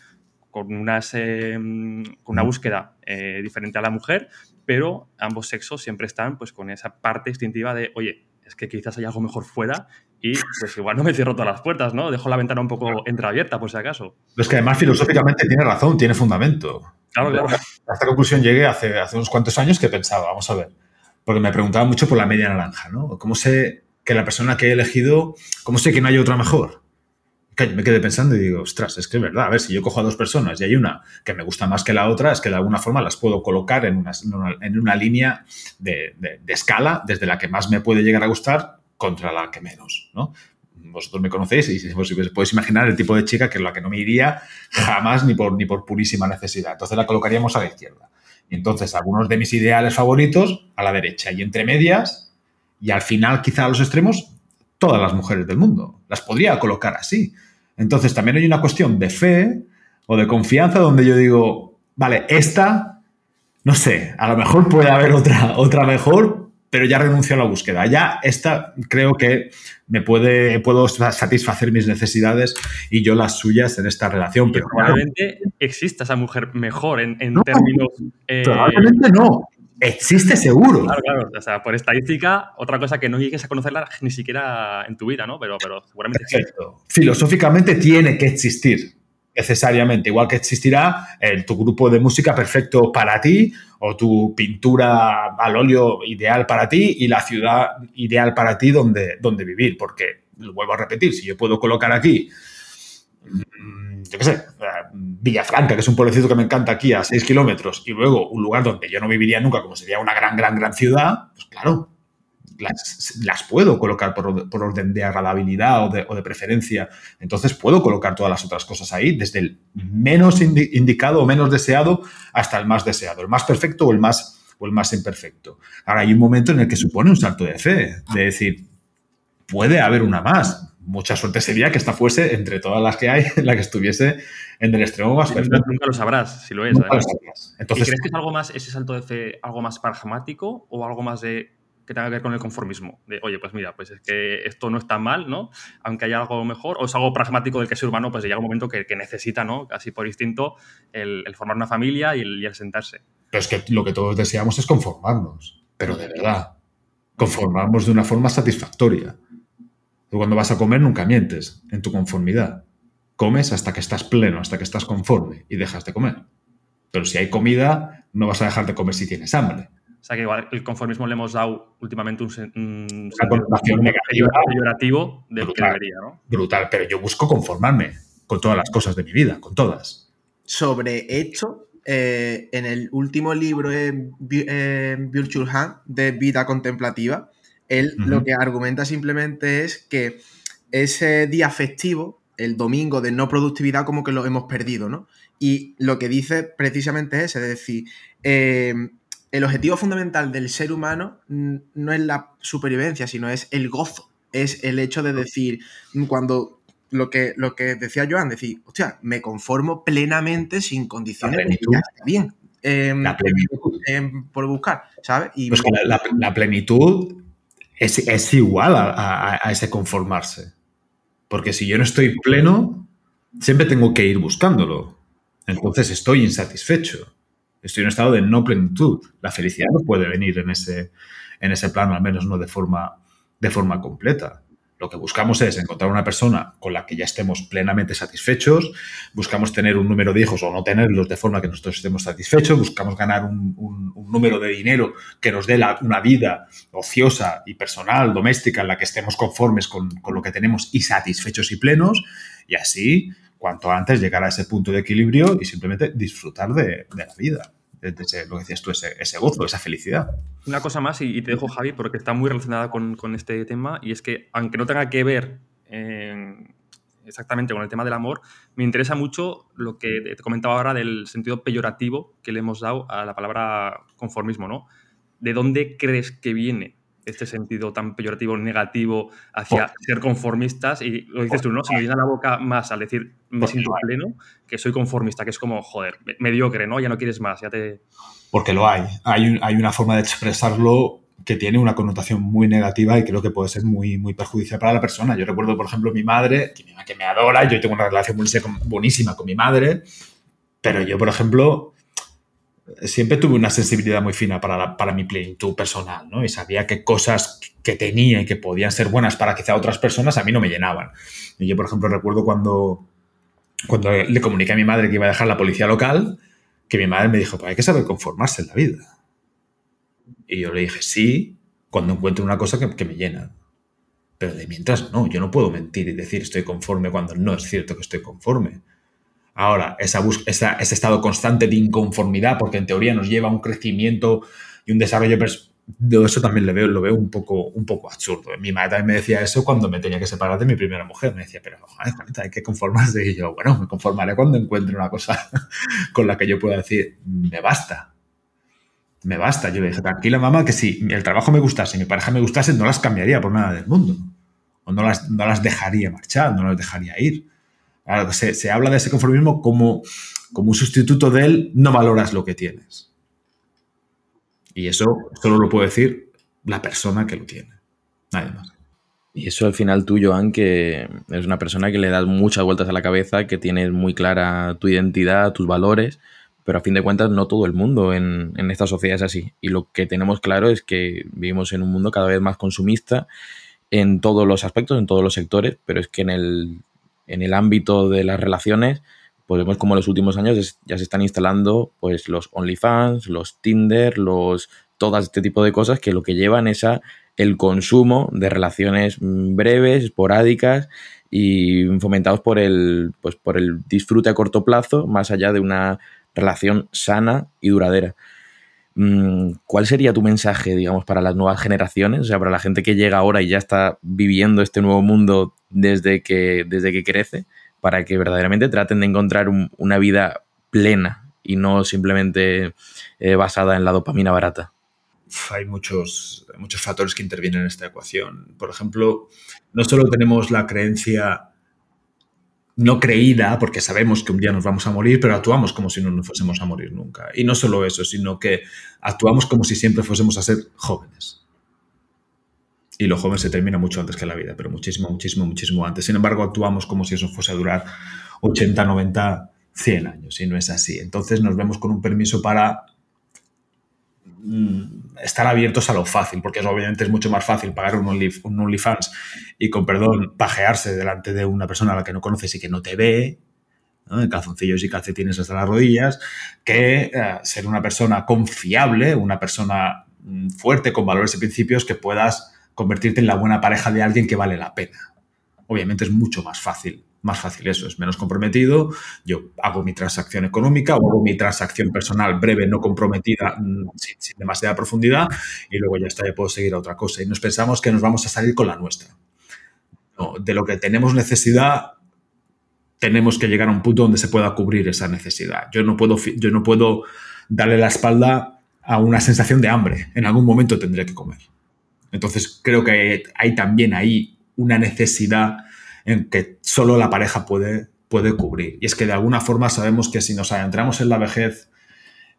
con, unas, eh, con una búsqueda eh, diferente a la mujer, pero ambos sexos siempre están pues con esa parte instintiva de, oye, es que quizás hay algo mejor fuera y pues igual no me cierro todas las puertas, ¿no? Dejo la ventana un poco entreabierta por si acaso. Pero es que además filosóficamente tiene razón, tiene fundamento. Claro, claro. A esta conclusión llegué hace, hace unos cuantos años que pensaba, vamos a ver, porque me preguntaba mucho por la media naranja, ¿no? ¿Cómo sé que la persona que he elegido, cómo sé que no hay otra mejor? Coño, me quedé pensando y digo, ostras, es que es verdad, a ver, si yo cojo a dos personas y hay una que me gusta más que la otra, es que de alguna forma las puedo colocar en una, en una, línea de, de- escala desde la que más me puede llegar a gustar contra la que menos, ¿no? Vosotros me conocéis y si os podéis imaginar el tipo de chica que es la que no me iría jamás ni por, ni por purísima necesidad. Entonces la colocaríamos a la izquierda. Y entonces algunos de mis ideales favoritos a la derecha y entre medias y al final quizá a los extremos todas las mujeres del mundo. Las podría colocar así. Entonces también hay una cuestión de fe o de confianza donde yo digo, vale, esta, no sé, a lo mejor puede haber otra, otra mejor, pero ya renuncio a la búsqueda. Ya esta creo que me puede, puedo satisfacer mis necesidades y yo las suyas en esta relación. Pero claro, probablemente exista esa mujer mejor en, en No, términos... eh, probablemente no. Existe seguro. Claro, claro. O sea, por estadística, otra cosa que no llegues a conocerla ni siquiera en tu vida, ¿no? Pero, pero seguramente. Filosóficamente tiene que existir necesariamente, igual que existirá el, tu grupo de música perfecto para ti o tu pintura al óleo ideal para ti y la ciudad ideal para ti donde, donde vivir, porque lo vuelvo a repetir, si yo puedo colocar aquí, mm, yo qué sé, eh, Villafranca, que es un pueblecito que me encanta aquí a 6 kilómetros, y luego un lugar donde yo no viviría nunca, como sería una gran, gran, gran ciudad, pues claro, las, puedo colocar por, orde- por orden de agradabilidad o de, preferencia. Entonces puedo colocar todas las otras cosas ahí, desde el menos indi- indicado o menos deseado hasta el más deseado, el más perfecto o el más, o el más imperfecto. Ahora hay un momento en el que supone un salto de fe, de decir, puede haber una más. Mucha suerte sería que esta fuese entre todas las que hay, la que estuviese en el extremo más Nunca, nunca lo sabrás si lo es. Lo sabrías. ¿Y Entonces, crees que es algo más, ese salto de fe, algo más pragmático o algo más de que tenga que ver con el conformismo? De, oye, pues mira, pues es que esto no está mal, ¿no? Aunque haya algo mejor, o es algo pragmático del que ser humano, pues llega un momento que, que necesita, ¿no? Casi por instinto, el, el formar una familia y el, y el sentarse. Pero es que lo que todos deseamos es conformarnos, pero de verdad, conformarnos de una forma satisfactoria. Tú cuando vas a comer nunca mientes en tu conformidad. Comes hasta que estás pleno, hasta que estás conforme y dejas de comer. Pero si hay comida, no vas a dejar de comer si tienes hambre. O sea que igual el conformismo le hemos dado últimamente un, un Una connotación peyorativo de lo que Brutal. debería, ¿no? Brutal, pero yo busco conformarme con todas las cosas de mi vida, con todas. sobre esto, eh, en el último libro Vi- en Virtual Hand de Vida Contemplativa, él lo que argumenta simplemente es que ese día festivo, el domingo de no productividad, como que lo hemos perdido, ¿no? Y lo que dice precisamente es, ese, es decir, eh, el objetivo fundamental del ser humano no es la supervivencia, sino es el gozo. Es el hecho de decir, cuando lo que, lo que decía Joan, decir, hostia, me conformo plenamente sin condiciones ya está bien. em, La plenitud. em, por buscar, ¿sabes? Y Pues la plenitud es, es igual a, a- ese conformarse. Porque si yo no estoy pleno, siempre tengo que ir buscándolo. Entonces estoy insatisfecho. Estoy en un estado de no plenitud. La felicidad no puede venir en ese, en ese plano, al menos no de forma, de forma completa. Lo que buscamos es encontrar una persona con la que ya estemos plenamente satisfechos, buscamos tener un número de hijos o no tenerlos de forma que nosotros estemos satisfechos, buscamos ganar un, número de dinero que nos dé una vida ociosa y personal, doméstica, en la que estemos conformes con, lo que tenemos y satisfechos y plenos, y así, cuanto antes llegar a ese punto de equilibrio y simplemente disfrutar de la vida lo que decías tú, ese, gozo, esa felicidad. Una cosa más, y, te dejo, Javi, porque está muy relacionada con, este tema, y es que, aunque no tenga que ver exactamente con el tema del amor, me interesa mucho lo que te comentaba ahora del sentido peyorativo que le hemos dado a la palabra conformismo, ¿no? ¿De dónde crees que viene este sentido tan peyorativo, negativo hacia ser conformistas. Y lo dices tú, ¿no? Se me llena la boca más al decir me siento pleno que soy conformista, que es como, joder, mediocre, ¿no? Ya no quieres más, ya te... Porque lo hay. Hay, hay una forma de expresarlo que tiene una connotación muy negativa y creo que puede ser muy, muy perjudicial para la persona. Yo recuerdo, por ejemplo, mi madre, que me adora, yo tengo una relación buenísima con mi madre, pero yo, por ejemplo, siempre tuve una sensibilidad muy fina para, para mi plenitud personal, ¿no? Y sabía que cosas que tenía y que podían ser buenas para quizá otras personas a mí no me llenaban. Y yo, por ejemplo, recuerdo cuando, cuando le comuniqué a mi madre que iba a dejar la policía local, que mi madre me dijo, pues hay que saber conformarse en la vida. Y yo le dije, sí, cuando encuentro una cosa que, que me llena. Pero de mientras, no, yo no puedo mentir y decir estoy conforme cuando no es cierto que estoy conforme. Ahora, esa, ese estado constante de inconformidad, porque en teoría nos lleva a un crecimiento y un desarrollo de eso también veo, lo veo un poco, un poco absurdo. Mi madre también me decía eso cuando me tenía que separar de mi primera mujer. Me decía, pero hay que conformarse. Y yo, bueno, me conformaré cuando encuentre una cosa con la que yo pueda decir, me basta. Me basta. Yo le dije, tranquila mamá, que si el trabajo me gustase, mi pareja me gustase, no las cambiaría por nada del mundo. O no las, no las dejaría marchar, no las dejaría ir se, habla de ese conformismo como, como un sustituto de él, no valoras lo que tienes. Y eso solo lo puede decir la persona que lo tiene. Nadie más. Y eso al final tú, Joan, que eres una persona que le das muchas vueltas a la cabeza, que tienes muy clara tu identidad, tus valores, pero a fin de cuentas no todo el mundo en, en esta sociedad es así. Y lo que tenemos claro es que vivimos en un mundo cada vez más consumista en todos los aspectos, en todos los sectores, pero es que en el en el ámbito de las relaciones, pues vemos como en los últimos años ya se están instalando pues los OnlyFans, los Tinder, los todo este tipo de cosas que lo que llevan es a el consumo de relaciones breves, esporádicas y fomentados por el, pues, por el disfrute a corto plazo, más allá de una relación sana y duradera. Mm, ¿Cuál sería tu mensaje, digamos, para las nuevas generaciones? O sea, para la gente que llega ahora y ya está viviendo este nuevo mundo desde que, desde que crece, para que verdaderamente traten de encontrar una vida plena y no simplemente eh, basada en la dopamina barata. Hay muchos, muchos factores que intervienen en esta ecuación. Por ejemplo, no solo tenemos la creencia no creída, porque sabemos que un día nos vamos a morir, pero actuamos como si no nos fuésemos a morir nunca. Y no solo eso, sino que actuamos como si siempre fuésemos a ser jóvenes. Y lo joven se termina mucho antes que la vida, pero muchísimo, muchísimo, muchísimo antes. Sin embargo, actuamos como si eso fuese a durar 80, 90, 100 años, y no es así. Entonces nos vemos con un permiso para estar abiertos a lo fácil, porque obviamente es mucho más fácil pagar un, OnlyFans y con perdón pajearse delante de una persona a la que no conoces y que no te ve, en calzoncillos y calcetines hasta las rodillas, que eh, ser una persona confiable, una persona mm, fuerte con valores y principios que puedas convertirte en la buena pareja de alguien que vale la pena. Obviamente es mucho más fácil más fácil eso, es menos comprometido, yo hago mi transacción económica o hago mi transacción personal breve, no comprometida, mm, sin, demasiada profundidad, y luego ya está, ya puedo seguir a otra cosa. Y nos pensamos que nos vamos a salir con la nuestra. de lo que tenemos necesidad, tenemos que llegar a un punto donde se pueda cubrir esa necesidad. Yo no puedo, yo no puedo darle la espalda a una sensación de hambre. En algún momento tendré que comer. Entonces creo que hay también ahí una necesidad que solo la pareja puede, puede cubrir. Y es que de alguna forma sabemos que si nos adentramos en la vejez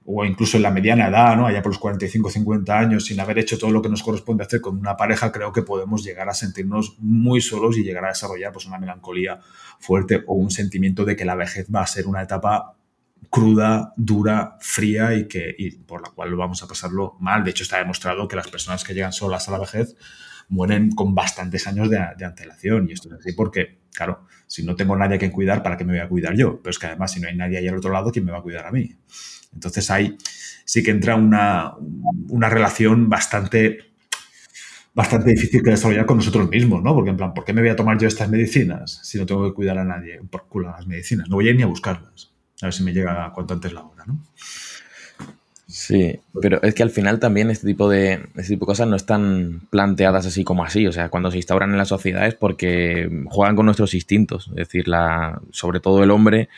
o incluso en la mediana edad, ¿no? allá por los 45, 50 años, sin haber hecho todo lo que nos corresponde hacer con una pareja, creo que podemos llegar a sentirnos muy solos y llegar a desarrollar pues, una melancolía fuerte o un sentimiento de que la vejez va a ser una etapa cruda, dura, fría y, que, y por la cual vamos a pasarlo mal. De hecho, está demostrado que las personas que llegan solas a la vejez mueren con bastantes años de, antelación. Y esto es así porque, claro, si no tengo nadie a quien cuidar, ¿para qué me voy a cuidar yo? Pero es que además, si no hay nadie ahí al otro lado, ¿quién me va a cuidar a mí? Entonces ahí sí que entra una, una relación bastante bastante difícil que desarrollar con nosotros mismos, ¿no? Porque en plan, ¿por qué me voy a tomar yo estas medicinas si no tengo que cuidar a nadie por culo las medicinas? No voy a ir ni a buscarlas. A ver si me llega cuanto antes la hora, ¿no? Sí, pero es que al final también este tipo de, este tipo de cosas no están planteadas así como así. O sea, cuando se instauran en las sociedades porque juegan con nuestros instintos. Es decir, la, sobre todo el hombre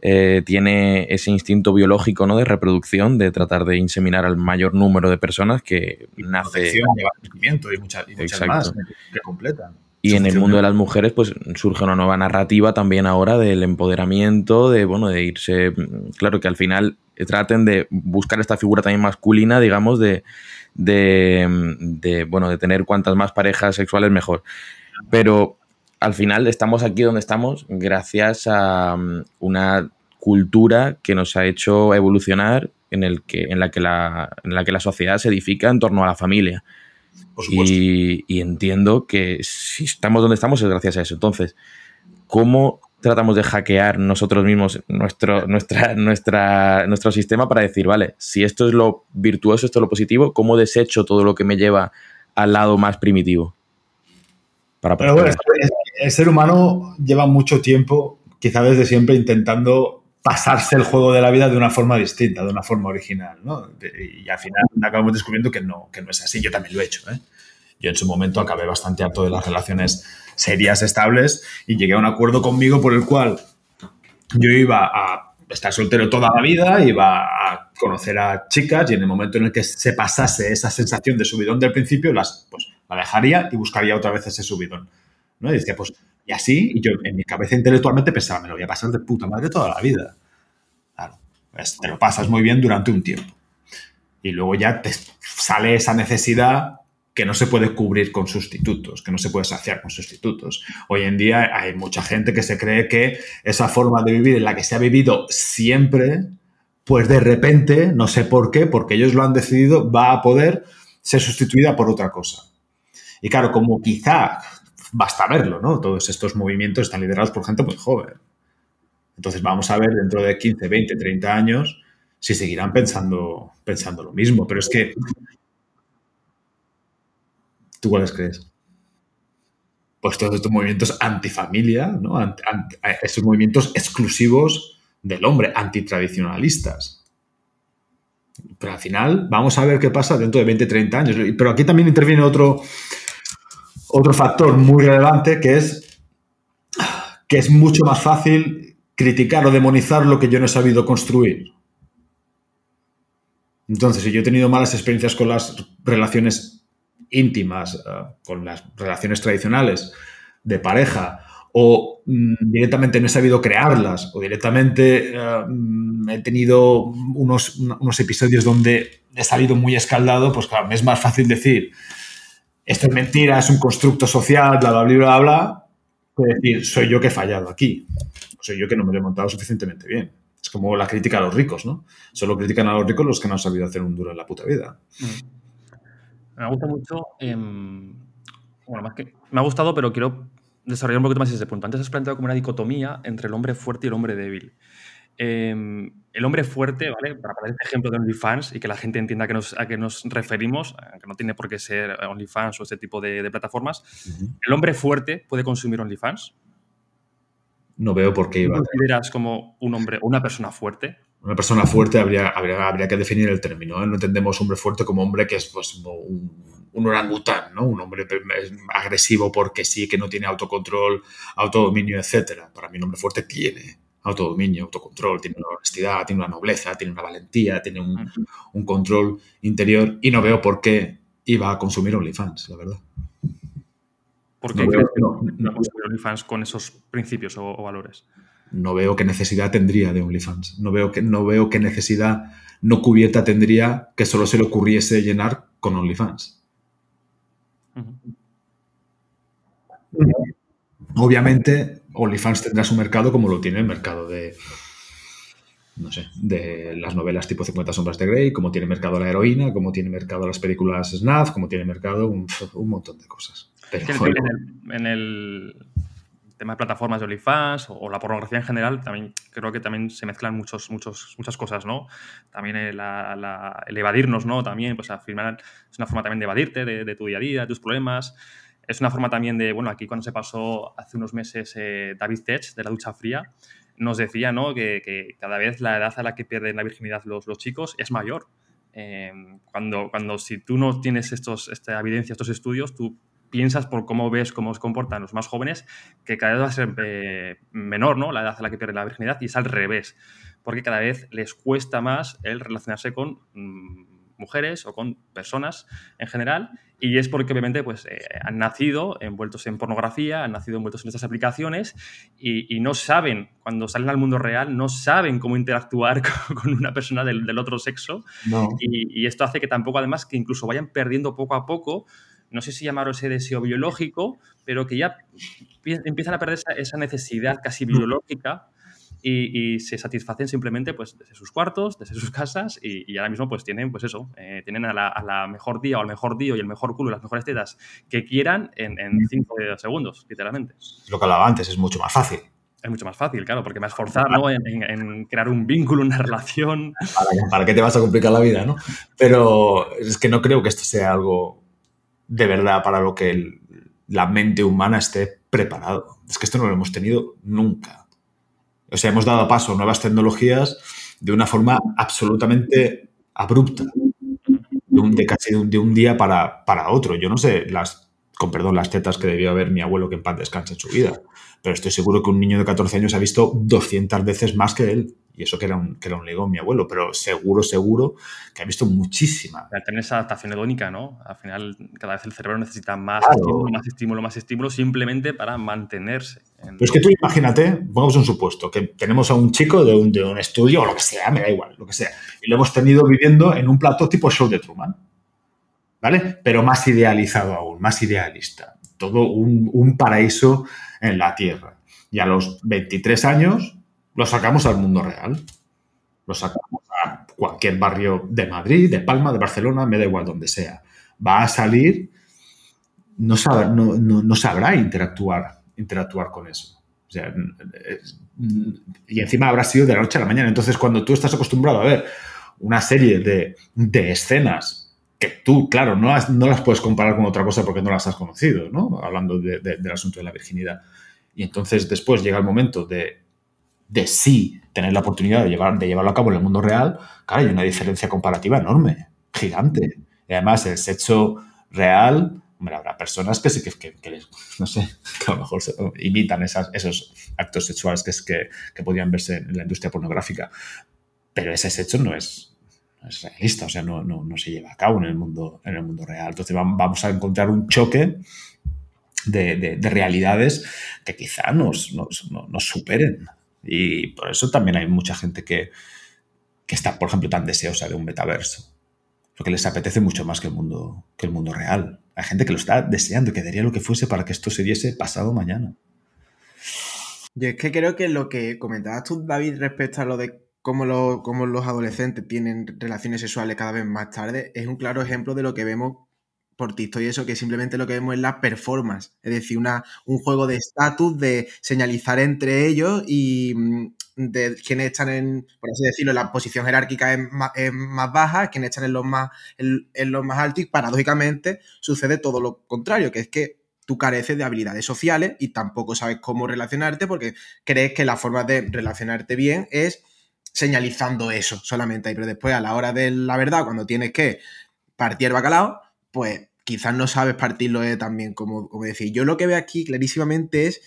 eh, tiene ese instinto biológico ¿no? de reproducción, de tratar de inseminar al mayor número de personas que y nace. Y, y, muchas, y muchas más que completan. Y en el mundo de las mujeres, pues surge una nueva narrativa también ahora del empoderamiento, de bueno, de irse. Claro que al final traten de buscar esta figura también masculina, digamos, de, de, de bueno, de tener cuantas más parejas sexuales mejor. Pero al final estamos aquí donde estamos gracias a una cultura que nos ha hecho evolucionar en, el que, en, la, que la, en la que la sociedad se edifica en torno a la familia. Y, y, entiendo que si estamos donde estamos es gracias a eso. Entonces, ¿cómo tratamos de hackear nosotros mismos nuestro, nuestra, nuestra, nuestro sistema para decir, vale, si esto es lo virtuoso, esto es lo positivo, ¿cómo desecho todo lo que me lleva al lado más primitivo? Para Pero bueno, el ser humano lleva mucho tiempo, quizá desde siempre, intentando pasarse el juego de la vida de una forma distinta, de una forma original, ¿no? Y al final acabamos descubriendo que no, que no es así. Yo también lo he hecho, ¿eh? Yo en su momento acabé bastante harto de las relaciones serias, estables, y llegué a un acuerdo conmigo por el cual yo iba a estar soltero toda la vida, iba a conocer a chicas y en el momento en el que se pasase esa sensación de subidón del principio, las, pues, la dejaría y buscaría otra vez ese subidón. ¿no? Y decía, pues, y así, y yo en mi cabeza intelectualmente pensaba, me lo voy a pasar de puta madre toda la vida. Claro, pues te lo pasas muy bien durante un tiempo. Y luego ya te sale esa necesidad que no se puede cubrir con sustitutos, que no se puede saciar con sustitutos. Hoy en día hay mucha gente que se cree que esa forma de vivir en la que se ha vivido siempre, pues de repente, no sé por qué, porque ellos lo han decidido, va a poder ser sustituida por otra cosa. Y claro, como quizá basta verlo, ¿no? Todos estos movimientos están liderados por gente muy joven. Entonces vamos a ver dentro de 15, 20, 30 años si seguirán pensando, pensando lo mismo. Pero es que ¿Tú cuáles crees? Pues todos estos movimientos antifamilia, ¿no? Ant, ant, estos movimientos exclusivos del hombre, antitradicionalistas. Pero al final vamos a ver qué pasa dentro de 20, 30 años. Pero aquí también interviene otro, otro factor muy relevante que es que es mucho más fácil criticar o demonizar lo que yo no he sabido construir. Entonces, si yo he tenido malas experiencias con las relaciones íntimas, uh, con las relaciones tradicionales de pareja, o mm, directamente no he sabido crearlas, o directamente uh, he tenido unos, unos, episodios donde he salido muy escaldado, pues claro, me es más fácil decir, esto es mentira, es un constructo social, bla, bla, bla, bla, bla, que decir, soy yo que he fallado aquí, soy yo que no me lo he montado suficientemente bien. Es como la crítica a los ricos, ¿no? Solo critican a los ricos los que no han sabido hacer un duro en la puta vida. Mm. Me gusta mucho. Eh, bueno, más que. Me ha gustado, pero quiero desarrollar un poquito más ese punto. Antes has planteado como una dicotomía entre el hombre fuerte y el hombre débil. Eh, el hombre fuerte, ¿vale? Para poner este ejemplo de OnlyFans y que la gente entienda a qué nos, a qué nos referimos, que no tiene por qué ser OnlyFans o este tipo de, de plataformas. Uh -huh. ¿El hombre fuerte puede consumir OnlyFans? No veo por qué iba. ¿Tú consideras como un hombre o una persona fuerte? una persona fuerte habría, habría, habría, que definir el término. ¿eh? No entendemos hombre fuerte como hombre que es pues, un, un orangután, ¿no? un hombre agresivo porque sí, que no tiene autocontrol, autodominio, etc. Para mí un hombre fuerte tiene autodominio, autocontrol, tiene una honestidad, tiene una nobleza, tiene una valentía, tiene un, un control interior y no veo por qué iba a consumir OnlyFans, la verdad. ¿Por qué no crees que no, no consumir OnlyFans con esos principios o, o valores? no veo qué necesidad tendría de OnlyFans. No veo, que, no veo qué necesidad no cubierta tendría que solo se le ocurriese llenar con OnlyFans. Uh -huh. Obviamente, OnlyFans tendrá su mercado como lo tiene el mercado de, no sé, de las novelas tipo 50 sombras de Grey, como tiene mercado la heroína, como tiene mercado las películas snuff, como tiene mercado un, montón de cosas. en, el, tema de plataformas de OnlyFans o, la pornografía en general, también creo que también se mezclan muchos, muchos, muchas cosas, ¿no? También el, evadirnos, ¿no? También, pues afirmar, es una forma también de evadirte de, tu día a día, de tus problemas. Es una forma también de, bueno, aquí cuando se pasó hace unos meses eh, David Tech de la ducha fría, nos decía ¿no? que, cada vez la edad a la que pierden la virginidad los, los chicos es mayor. Em, cuando, cuando si tú no tienes estos, esta evidencia, estos estudios, tú piensas por cómo ves cómo se comportan los más jóvenes, que cada vez va a ser eh, menor ¿no? la edad a la que pierden la virginidad y es al revés, porque cada vez les cuesta más el relacionarse con mm, mujeres o con personas en general y es porque obviamente pues, eh, han nacido envueltos en pornografía, han nacido envueltos en estas aplicaciones y, no saben, cuando salen al mundo real, no saben cómo interactuar con, una persona del, otro sexo. Y, esto hace que tampoco, además, que incluso vayan perdiendo poco a poco, no sé si llamarlo ese deseo biológico, pero que ya empiezan a perder esa necesidad casi biológica y, se satisfacen simplemente pues desde sus cuartos, desde sus casas y, ahora mismo pues tienen pues eso, eh, tienen a la, mejor día o al mejor día y el mejor culo y las mejores tetas que quieran en, cinco segundos, literalmente. Lo que hablaba antes, es mucho más fácil. Es mucho más fácil, claro, porque me has forzado ¿no? en, crear un vínculo, una relación. ¿Para, qué te vas a complicar la vida, no? Pero es que no creo que esto sea algo de verdad para lo que la mente humana esté preparado. Es que esto no lo hemos tenido nunca. O sea, hemos dado paso a nuevas tecnologías de una forma absolutamente abrupta, de, casi de un, día para, para, otro. Yo no sé, las, con perdón, las tetas que debió haber mi abuelo que en paz descanse en su vida, pero estoy seguro que un niño de 14 años ha visto 200 veces más que él. Y eso que era un, que era un legón mi abuelo, pero seguro, seguro que ha visto muchísima. tener esa adaptación hedónica, ¿no? Al final, cada vez el cerebro necesita más estímulo, más estímulo, más estímulo, simplemente para mantenerse. Pero es que tú imagínate, pongamos un supuesto, que tenemos a un chico de un, de un estudio o lo que sea, me da igual, lo que sea, y lo hemos tenido viviendo en un plato tipo show de Truman, ¿vale? Pero más idealizado aún, más idealista. Todo un, un paraíso en la Tierra. Y a los 23 años lo sacamos al mundo real. Lo sacamos a cualquier barrio de Madrid, de Palma, de Barcelona, me da igual donde sea. Va a salir, no, no, sabrá interactuar, interactuar con eso. y encima habrá sido de la noche a la mañana. Entonces, cuando tú estás acostumbrado a ver una serie de, escenas que tú, claro, no las, no las puedes comparar con otra cosa porque no las has conocido, ¿no? Hablando del asunto de la virginidad. Y entonces después llega el momento de de sí tener la oportunidad de, llevar, de llevarlo a cabo en el mundo real, claro, hay una diferencia comparativa enorme, gigante. Y además, el sexo real, hombre, habrá personas que sí que, no sé, que a lo mejor imitan esos actos sexuales que, es, que, que podían verse en la industria pornográfica. Pero ese sexo no es, es realista, o sea, no, no, no, se lleva a cabo en el mundo, en el mundo real. Entonces vamos a encontrar un choque de, de, realidades que quizá nos, superen y por eso también hay mucha gente que, está, por ejemplo, tan deseosa de un metaverso. Porque les apetece mucho más que el mundo, que el mundo real. Hay gente que lo está deseando, que daría lo que fuese para que esto se diese pasado mañana. Yo es que creo que lo que comentabas tú, David, respecto a lo de cómo, lo, cómo los adolescentes tienen relaciones sexuales cada vez más tarde, es un claro ejemplo de lo que vemos por TikTok y eso, que simplemente lo que vemos es la performance, es decir, una, un juego de estatus, de señalizar entre ellos y mm, de quienes están en, por así decirlo, la posición jerárquica es más, baja, quienes están en los más, en, los más altos y paradójicamente sucede todo lo contrario, que es que tú careces de habilidades sociales y tampoco sabes cómo relacionarte porque crees que la forma de relacionarte bien es señalizando eso solamente ahí, pero después a la hora de la verdad, cuando tienes que partir bacalao, pues quizás no sabes partirlo también como, como decir. Yo lo que veo aquí clarísimamente es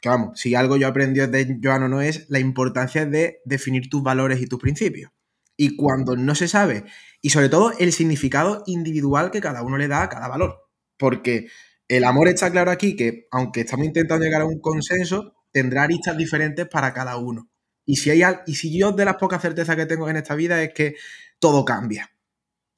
que, vamos, si algo yo aprendí de Joano no es la importancia de definir tus valores y tus principios. Y cuando no se sabe, y sobre todo el significado individual que cada uno le da a cada valor. Porque el amor está claro aquí que, aunque estamos intentando llegar a un consenso, tendrá aristas diferentes para cada uno. Y si, hay, y si yo de las pocas certezas que tengo en esta vida es que todo cambia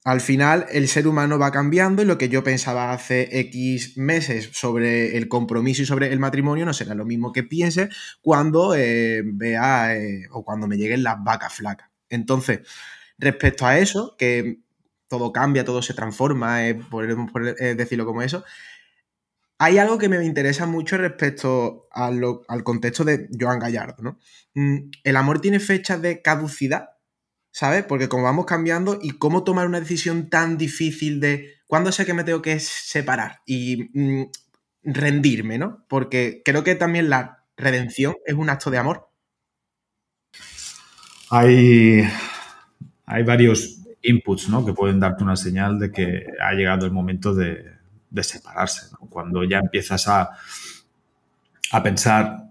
al final el ser humano va cambiando y lo que yo pensaba hace X meses sobre el compromiso y sobre el matrimonio no será lo mismo que piense cuando eh, vea eh, o cuando me lleguen las vacas flacas. Entonces, respecto a eso, que todo cambia, todo se transforma, eh, podemos decirlo como eso, hay algo que me interesa mucho respecto al contexto de Joan Gallardo, ¿no? Mm, ¿El amor tiene fechas de caducidad? ¿Sabes? Porque como vamos cambiando y cómo tomar una decisión tan difícil de cuándo sé que me tengo que separar y mm, rendirme, ¿no? Porque creo que también la redención es un acto de amor. Hay, hay varios inputs, ¿no? Que pueden darte una señal de que ha llegado el momento de, separarse, Cuando ya empiezas a, a pensar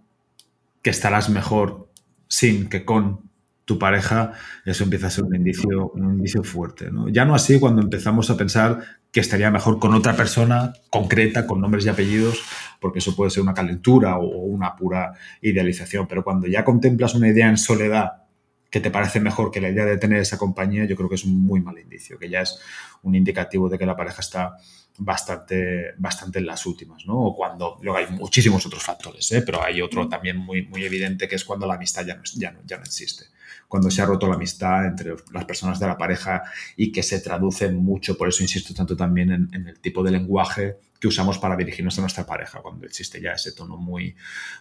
que estarás mejor sin que con tu pareja, eso empieza a ser un indicio, un indicio fuerte. ¿no? Ya no así cuando empezamos a pensar que estaría mejor con otra persona concreta, con nombres y apellidos, porque eso puede ser una calentura o una pura idealización. Pero cuando ya contemplas una idea en soledad que te parece mejor que la idea de tener esa compañía, yo creo que es un muy mal indicio, que ya es un indicativo de que la pareja está bastante, bastante en las últimas, ¿no? O cuando, luego hay muchísimos otros factores, ¿eh? pero hay otro también muy, muy evidente que es cuando la amistad ya no, ya ya no existe cuando se ha roto la amistad entre las personas de la pareja y que se traduce mucho, por eso insisto tanto también en, el tipo de lenguaje que usamos para dirigirnos a nuestra pareja, cuando existe ya ese tono muy,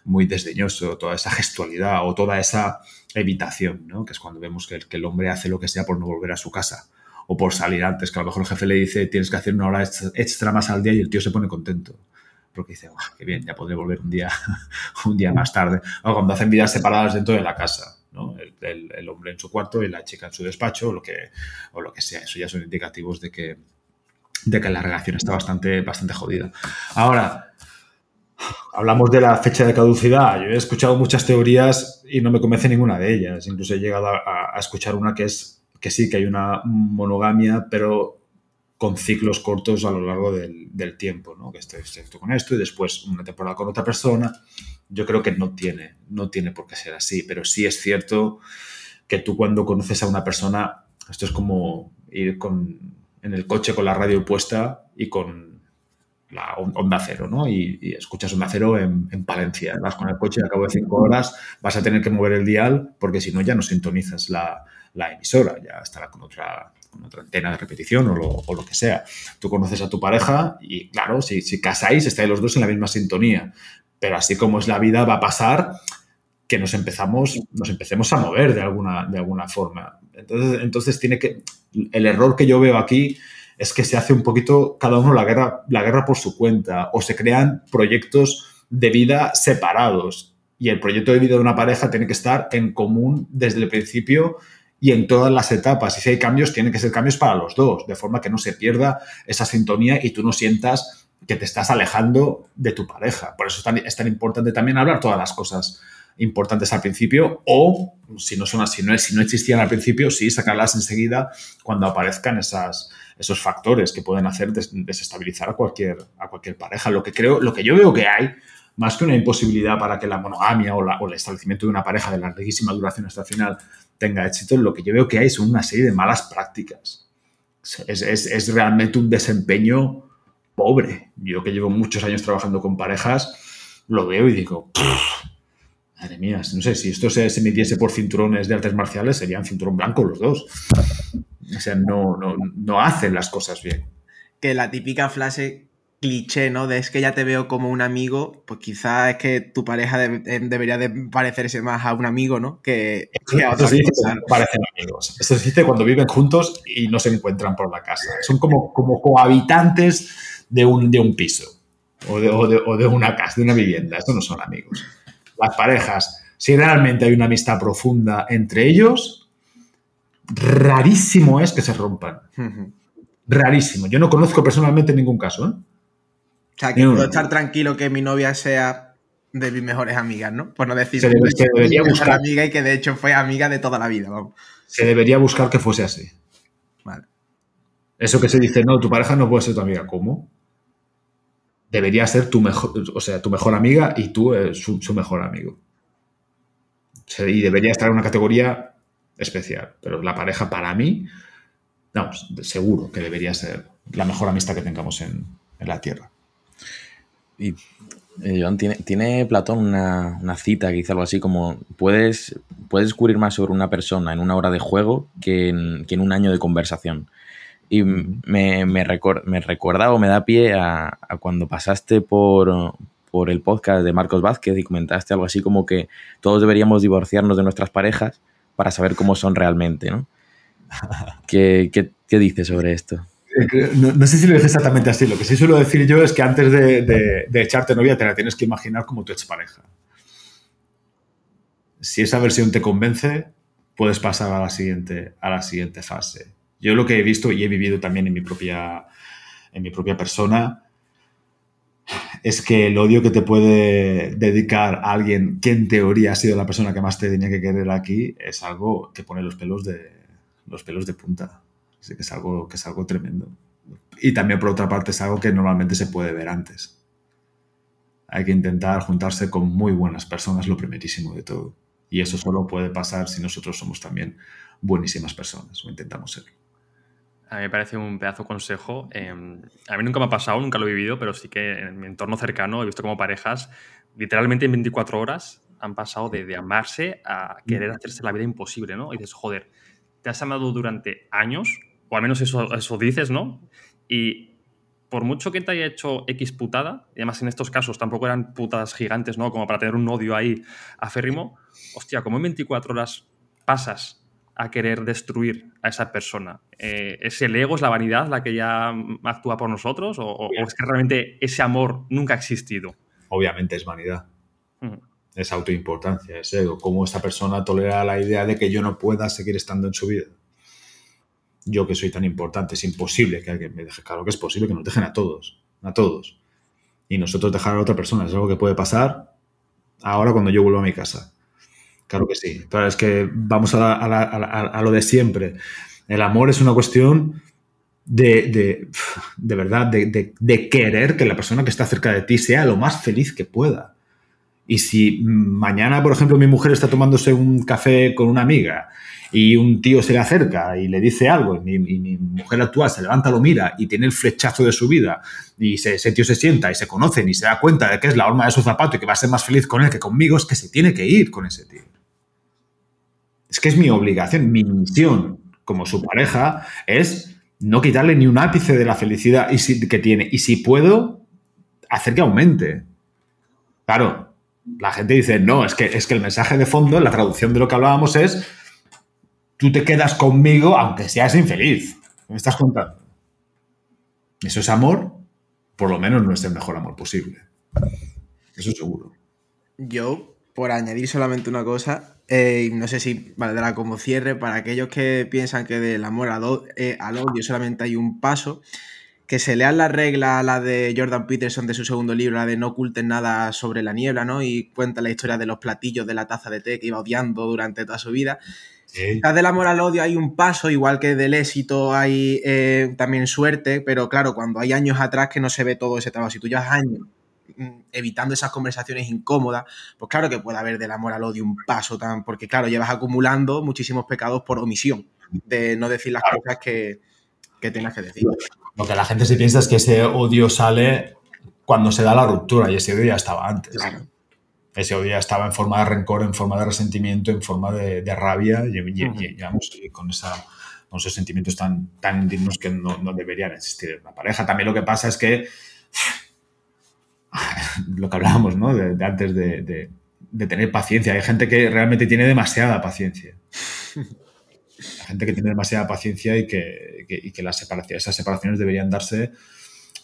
muy desdeñoso, toda esa gestualidad o toda esa evitación, ¿no? que es cuando vemos que el, hombre hace lo que sea por no volver a su casa o por salir antes, que a lo mejor el jefe le dice tienes que hacer una hora extra más al día y el tío se pone contento porque dice, qué bien, ya podré volver un día, un día más tarde. O cuando hacen vidas separadas dentro de la casa. El, hombre en su cuarto y la chica en su despacho o lo que, o lo que sea. Eso ya son indicativos de que, de que la relación está bastante, bastante jodida. Ahora, hablamos de la fecha de caducidad. Yo he escuchado muchas teorías y no me convence ninguna de ellas. Incluso he llegado a escuchar una que es que sí, que hay una monogamia, pero con ciclos cortos a lo largo del, tiempo, ¿no? Que estoy, con esto y después una temporada con otra persona. Yo creo que no tiene, no tiene por qué ser así, pero sí es cierto que tú cuando conoces a una persona, esto es como ir con, en el coche con la radio puesta y con la onda cero, ¿no? Y, escuchas onda cero en, en, Palencia. Vas con el coche y a cabo de cinco horas vas a tener que mover el dial porque si no ya no sintonizas la, la emisora, ya estará con otra con otra antena de repetición o lo, que sea. Tú conoces a tu pareja y claro, si, si casáis, estáis los dos en la misma sintonía. Pero así como es la vida, va a pasar que nos empezamos, nos empecemos a mover de alguna, de alguna forma. Entonces, entonces tiene que. El error que yo veo aquí es que se hace un poquito cada uno la guerra, la guerra por su cuenta, o se crean proyectos de vida separados. Y el proyecto de vida de una pareja tiene que estar en común desde el principio y en todas las etapas. Y si hay cambios, tienen que ser cambios para los dos, de forma que no se pierda esa sintonía y tú no sientas que te estás alejando de tu pareja. Por eso es tan, es tan importante también hablar todas las cosas importantes al principio o, si no, son así, no, si no existían al principio, sí sacarlas enseguida cuando aparezcan esas, esos factores que pueden hacer desestabilizar a cualquier, a cualquier pareja. Lo que, creo, lo que yo veo que hay más que una imposibilidad para que la monogamia o, o, el establecimiento de una pareja de larguísima duración hasta el final tenga éxito, lo que yo veo que hay son una serie de malas prácticas. Es, realmente un desempeño pobre. Yo que llevo muchos años trabajando con parejas, lo veo y digo, madre mía, no sé, si esto se, se midiese por cinturones de artes marciales, serían cinturón blanco los dos. O sea, no, no, no hacen las cosas bien. Que la típica frase cliché, ¿no? De es que ya te veo como un amigo, pues quizás es que tu pareja eh, debería de parecerse más a un amigo, ¿no? Que, a Eso se dice parecen amigos. Eso se dice cuando viven juntos y no se encuentran por la casa. Son como, como cohabitantes de un, de un piso o de, o, de, o de una casa, de una vivienda. Estos no son amigos. Las parejas, si realmente hay una amistad profunda entre ellos, rarísimo es que se rompan. Rarísimo. Yo no conozco personalmente ningún caso, ¿eh? O sea, que puedo estar tranquilo que mi novia sea de mis mejores amigas, ¿no? Por no decir se, debería buscar amiga y que de hecho fue amiga de toda la vida, vamos. Se debería buscar que fuese así. Vale. Eso que se dice, no, tu pareja no puede ser tu amiga. ¿Cómo? Debería ser tu mejor, o sea, tu mejor amiga y tú eh, su, mejor amigo. y debería estar en una categoría especial. Pero la pareja, para mí, vamos, seguro que debería ser la mejor amistad que tengamos en, la Tierra. Y eh, Joan, ¿tiene, tiene Platón una, cita que dice algo así como, puedes, puedes descubrir más sobre una persona en una hora de juego que en, un año de conversación. Y me, me, recuerda o me da pie a, cuando pasaste por, por, el podcast de Marcos Vázquez y comentaste algo así como que todos deberíamos divorciarnos de nuestras parejas para saber cómo son realmente, ¿no? ¿Qué, qué, qué dices sobre esto? Eh, no, sé si lo dices exactamente así. Lo que sí suelo decir yo es que antes de, echarte novia te la tienes que imaginar como tu expareja. Si esa versión te convence, puedes pasar a la siguiente, a la siguiente fase. Yo lo que he visto y he vivido también en mi propia, en mi propia persona es que el odio que te puede dedicar alguien que en teoría ha sido la persona que más te tenía que querer aquí es algo que pone los pelos de, los pelos de punta que es algo, que es algo tremendo. Y también, por otra parte, es algo que normalmente se puede ver antes. Hay que intentar juntarse con muy buenas personas, lo primerísimo de todo. Y eso solo puede pasar si nosotros somos también buenísimas personas o intentamos serlo. A mí me parece un pedazo consejo. Em, a mí nunca me ha pasado, nunca lo he vivido, pero sí que en mi entorno cercano he visto como parejas, literalmente en 24 horas, han pasado de, de amarse a querer mm. hacerse la vida imposible, ¿no? Y dices, joder, te has amado durante años, o al menos eso, eso dices, ¿no? Y por mucho que te haya hecho X putada, y además en estos casos tampoco eran putadas gigantes, ¿no? Como para tener un odio ahí aférrimo, hostia, como en 24 horas pasas a querer destruir a esa persona. Eh, ¿Es el ego, es la vanidad la que ya actúa por nosotros? ¿O, es que realmente ese amor nunca ha existido? Obviamente es vanidad. Es autoimportancia, es ego. ¿Cómo esta persona tolera la idea de que yo no pueda seguir estando en su vida? Yo que soy tan importante, es imposible que alguien me deje. Claro que es posible que nos dejen a todos, a todos. Y nosotros dejar a otra persona es algo que puede pasar ahora cuando yo vuelvo a mi casa. Claro que sí. Pero es que vamos a, lo de siempre. El amor es una cuestión de, de, verdad, de, de, querer que la persona que está cerca de ti sea lo más feliz que pueda. Y si mañana, por ejemplo, mi mujer está tomándose un café con una amiga y un tío se le acerca y le dice algo, y mi, mujer actual se levanta, lo mira y tiene el flechazo de su vida, y ese tío se sienta y se conocen y se da cuenta de que es la horma de su zapato y que va a ser más feliz con él que conmigo, es que se tiene que ir con ese tío. Es que es mi obligación, mi misión como su pareja es no quitarle ni un ápice de la felicidad que tiene. Y si puedo, hacer que aumente. Claro, la gente dice, no, es que, es que el mensaje de fondo, la traducción de lo que hablábamos es tú te quedas conmigo aunque seas infeliz. ¿Me estás contando? Eso es amor, por lo menos no es el mejor amor posible. Eso seguro. Yo, por añadir solamente una cosa, eh, no sé si valdrá como cierre para aquellos que piensan que del amor al, eh, al odio solamente hay un paso, que se lean la regla, la de Jordan Peterson de su segundo libro, la de no oculten nada sobre la niebla, ¿no? Y cuenta la historia de los platillos de la taza de té que iba odiando durante toda su vida. Sí. del amor al odio hay un paso, igual que del éxito hay eh, también suerte, pero claro, cuando hay años atrás que no se ve todo ese trabajo, si tú llevas años mm, evitando esas conversaciones incómodas, pues claro que puede haber del amor al odio un paso tan, porque claro, llevas acumulando muchísimos pecados por omisión, de no decir las cosas que, que tengas que decir. Lo que la gente se piensa es que ese odio sale cuando se da la ruptura y ese odio ya estaba antes. Claro ese odio estaba en forma de rencor, en forma de resentimiento, en forma de, rabia, y, con, esa, esos sentimientos tan, tan indignos que no, deberían existir en una pareja. También lo que pasa es que lo que hablábamos, ¿no? De, antes de, tener paciencia. Hay gente que realmente tiene demasiada paciencia. Hay gente que tiene demasiada paciencia y que, que las separaciones, esas separaciones deberían darse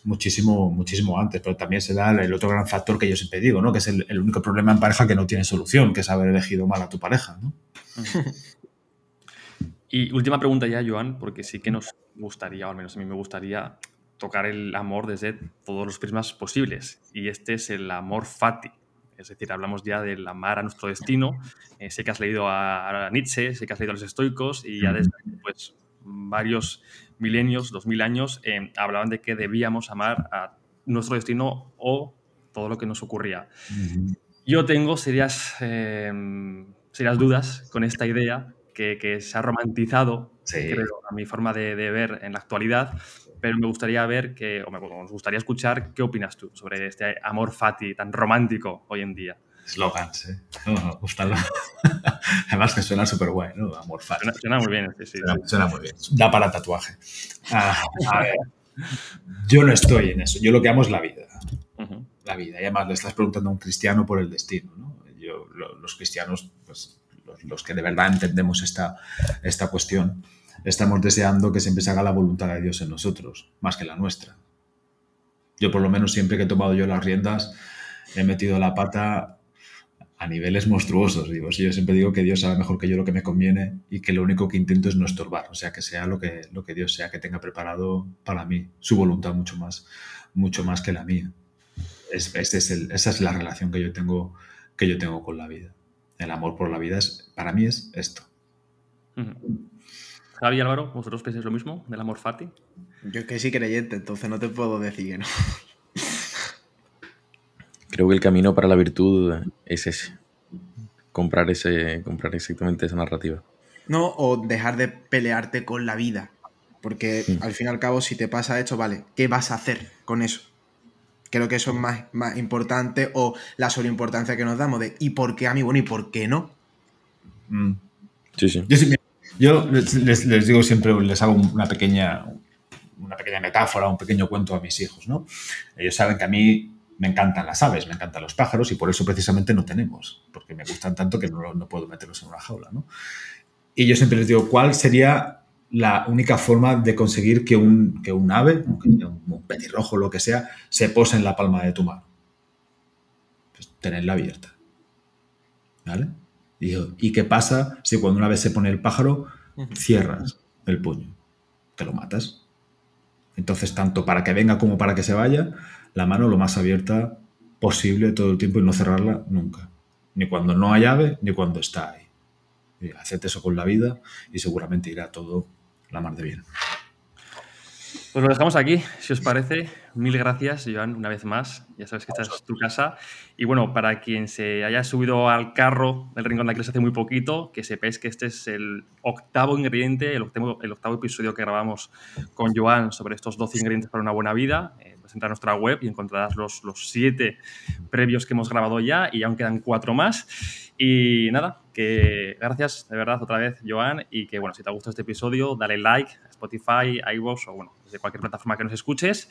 muchísimo, muchísimo antes, pero también se da el otro gran factor que yo siempre digo, ¿no? Que es el, único problema en pareja que no tiene solución, que es haber elegido mal a tu pareja, ¿no? Y última pregunta ya, Joan, porque sí que nos gustaría, o al menos a mí me gustaría, tocar el amor desde todos los prismas posibles. Y este es el amor fati. Es decir, hablamos ya del amar a nuestro destino. Eh, sé que has leído a, Nietzsche, sé que has leído a los estoicos y ya desde pues, varios milenios, dos mil años, eh, hablaban de que debíamos amar a nuestro destino o todo lo que nos ocurría. Yo tengo serias, eh, serias dudas con esta idea que, se ha romantizado, creo, a mi forma de, ver en la actualidad, pero me gustaría ver que, o me, nos gustaría escuchar qué opinas tú sobre este amor fati tan romántico hoy en día. Slogans, ¿eh? No, Además que suena súper guay, ¿no? Amor. Suena, muy bien, sí, suena, muy bien. Da para tatuaje. Ah, a ver. Yo no estoy en eso. Yo lo que amo es la vida. La vida. Y además le estás preguntando a un cristiano por el destino, ¿no? Yo, los cristianos, pues los, que de verdad entendemos esta, esta cuestión, estamos deseando que siempre se haga la voluntad de Dios en nosotros, más que la nuestra. Yo por lo menos siempre que he tomado yo las riendas, he metido la pata a niveles monstruosos. Digo, yo siempre digo que Dios sabe mejor que yo lo que me conviene y que lo único que intento es no estorbar, o sea, que sea lo que, lo que Dios sea que tenga preparado para mí, su voluntad mucho más, mucho más que la mía. Es, es el, esa es la relación que yo tengo, que yo tengo con la vida el amor por la vida es, para mí es esto. Javi Álvaro, ¿vosotros pensáis lo mismo del amor fati? Yo es que sí creyente, entonces no te puedo decir que no. Creo que el camino para la virtud es ese. Comprar, ese, comprar exactamente esa narrativa. No, o dejar de pelearte con la vida. Porque al fin y al cabo, si te pasa esto, vale, ¿qué vas a hacer con eso? Creo que eso es más, más importante o la sobreimportancia que nos damos de ¿y por qué a mí? Bueno, ¿y por qué no? Mm. Sí, sí. Yo, les, digo siempre, les hago una pequeña, una pequeña metáfora, un pequeño cuento a mis hijos, ¿no? Ellos saben que a mí me encantan las aves, me encantan los pájaros y por eso precisamente no tenemos, porque me gustan tanto que no, no puedo meterlos en una jaula, ¿no? Y yo siempre les digo, ¿cuál sería la única forma de conseguir que un, que un ave, un petirrojo, lo que sea, se pose en la palma de tu mano. Pues tenerla abierta. ¿Vale? Y, ¿y qué pasa si cuando una vez se pone el pájaro, cierras el puño? Te lo matas. Entonces, tanto para que venga como para que se vaya, la mano lo más abierta posible todo el tiempo y no cerrarla nunca. Ni cuando no hay ave, ni cuando está ahí. Haced eso con la vida y seguramente irá todo la mar de bien. Pues lo dejamos aquí, si os parece. Mil gracias, Joan, una vez más. Ya sabes que esta es tu casa. Y bueno, para quien se haya subido al carro del Rincón de Aquiles hace muy poquito, que sepáis que este es el octavo ingrediente, el octavo, el octavo episodio que grabamos con Joan sobre estos 12 ingredientes para una buena vida. Eh, pues entra a nuestra web y encontrarás los, los siete previos que hemos grabado ya y aún quedan cuatro más. Y nada, que gracias de verdad otra vez, Joan, y que bueno, si te ha gustado este episodio, dale like a Spotify, iVoox o bueno, desde cualquier plataforma que nos escuches.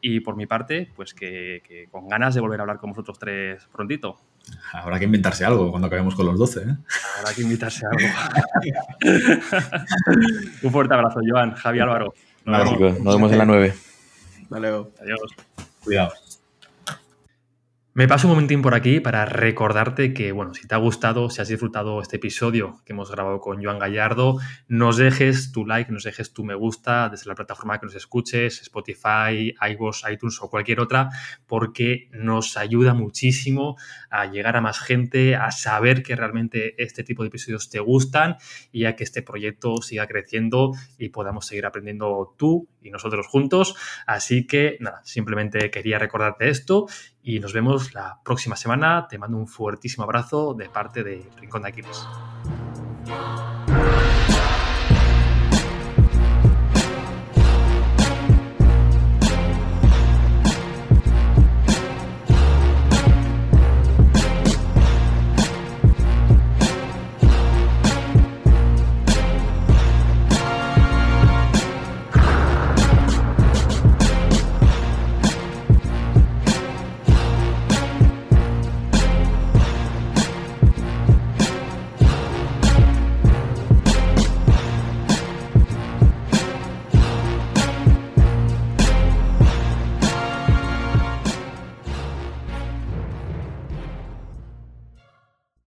Y por mi parte, pues que, con ganas de volver a hablar con vosotros tres prontito. Habrá que inventarse algo cuando acabemos con los 12, ¿eh? Habrá que invitarse algo. Un fuerte abrazo, Joan, Javi Álvaro. Nos, vemos. nos vemos en la 9. Vale. Adiós. Cuidado. Me paso un momentín por aquí para recordarte que, bueno, si te ha gustado, si has disfrutado este episodio que hemos grabado con Joan Gallardo, nos dejes tu like, nos dejes tu me gusta desde la plataforma que nos escuches, Spotify, iVoox, iTunes o cualquier otra, porque nos ayuda muchísimo a llegar a más gente, a saber que realmente este tipo de episodios te gustan y a que este proyecto siga creciendo y podamos seguir aprendiendo tú y nosotros juntos. Así que, nada, simplemente quería recordarte esto y nos vemos la próxima semana. Te mando un fuertísimo abrazo de parte de Rincón de Aquiles.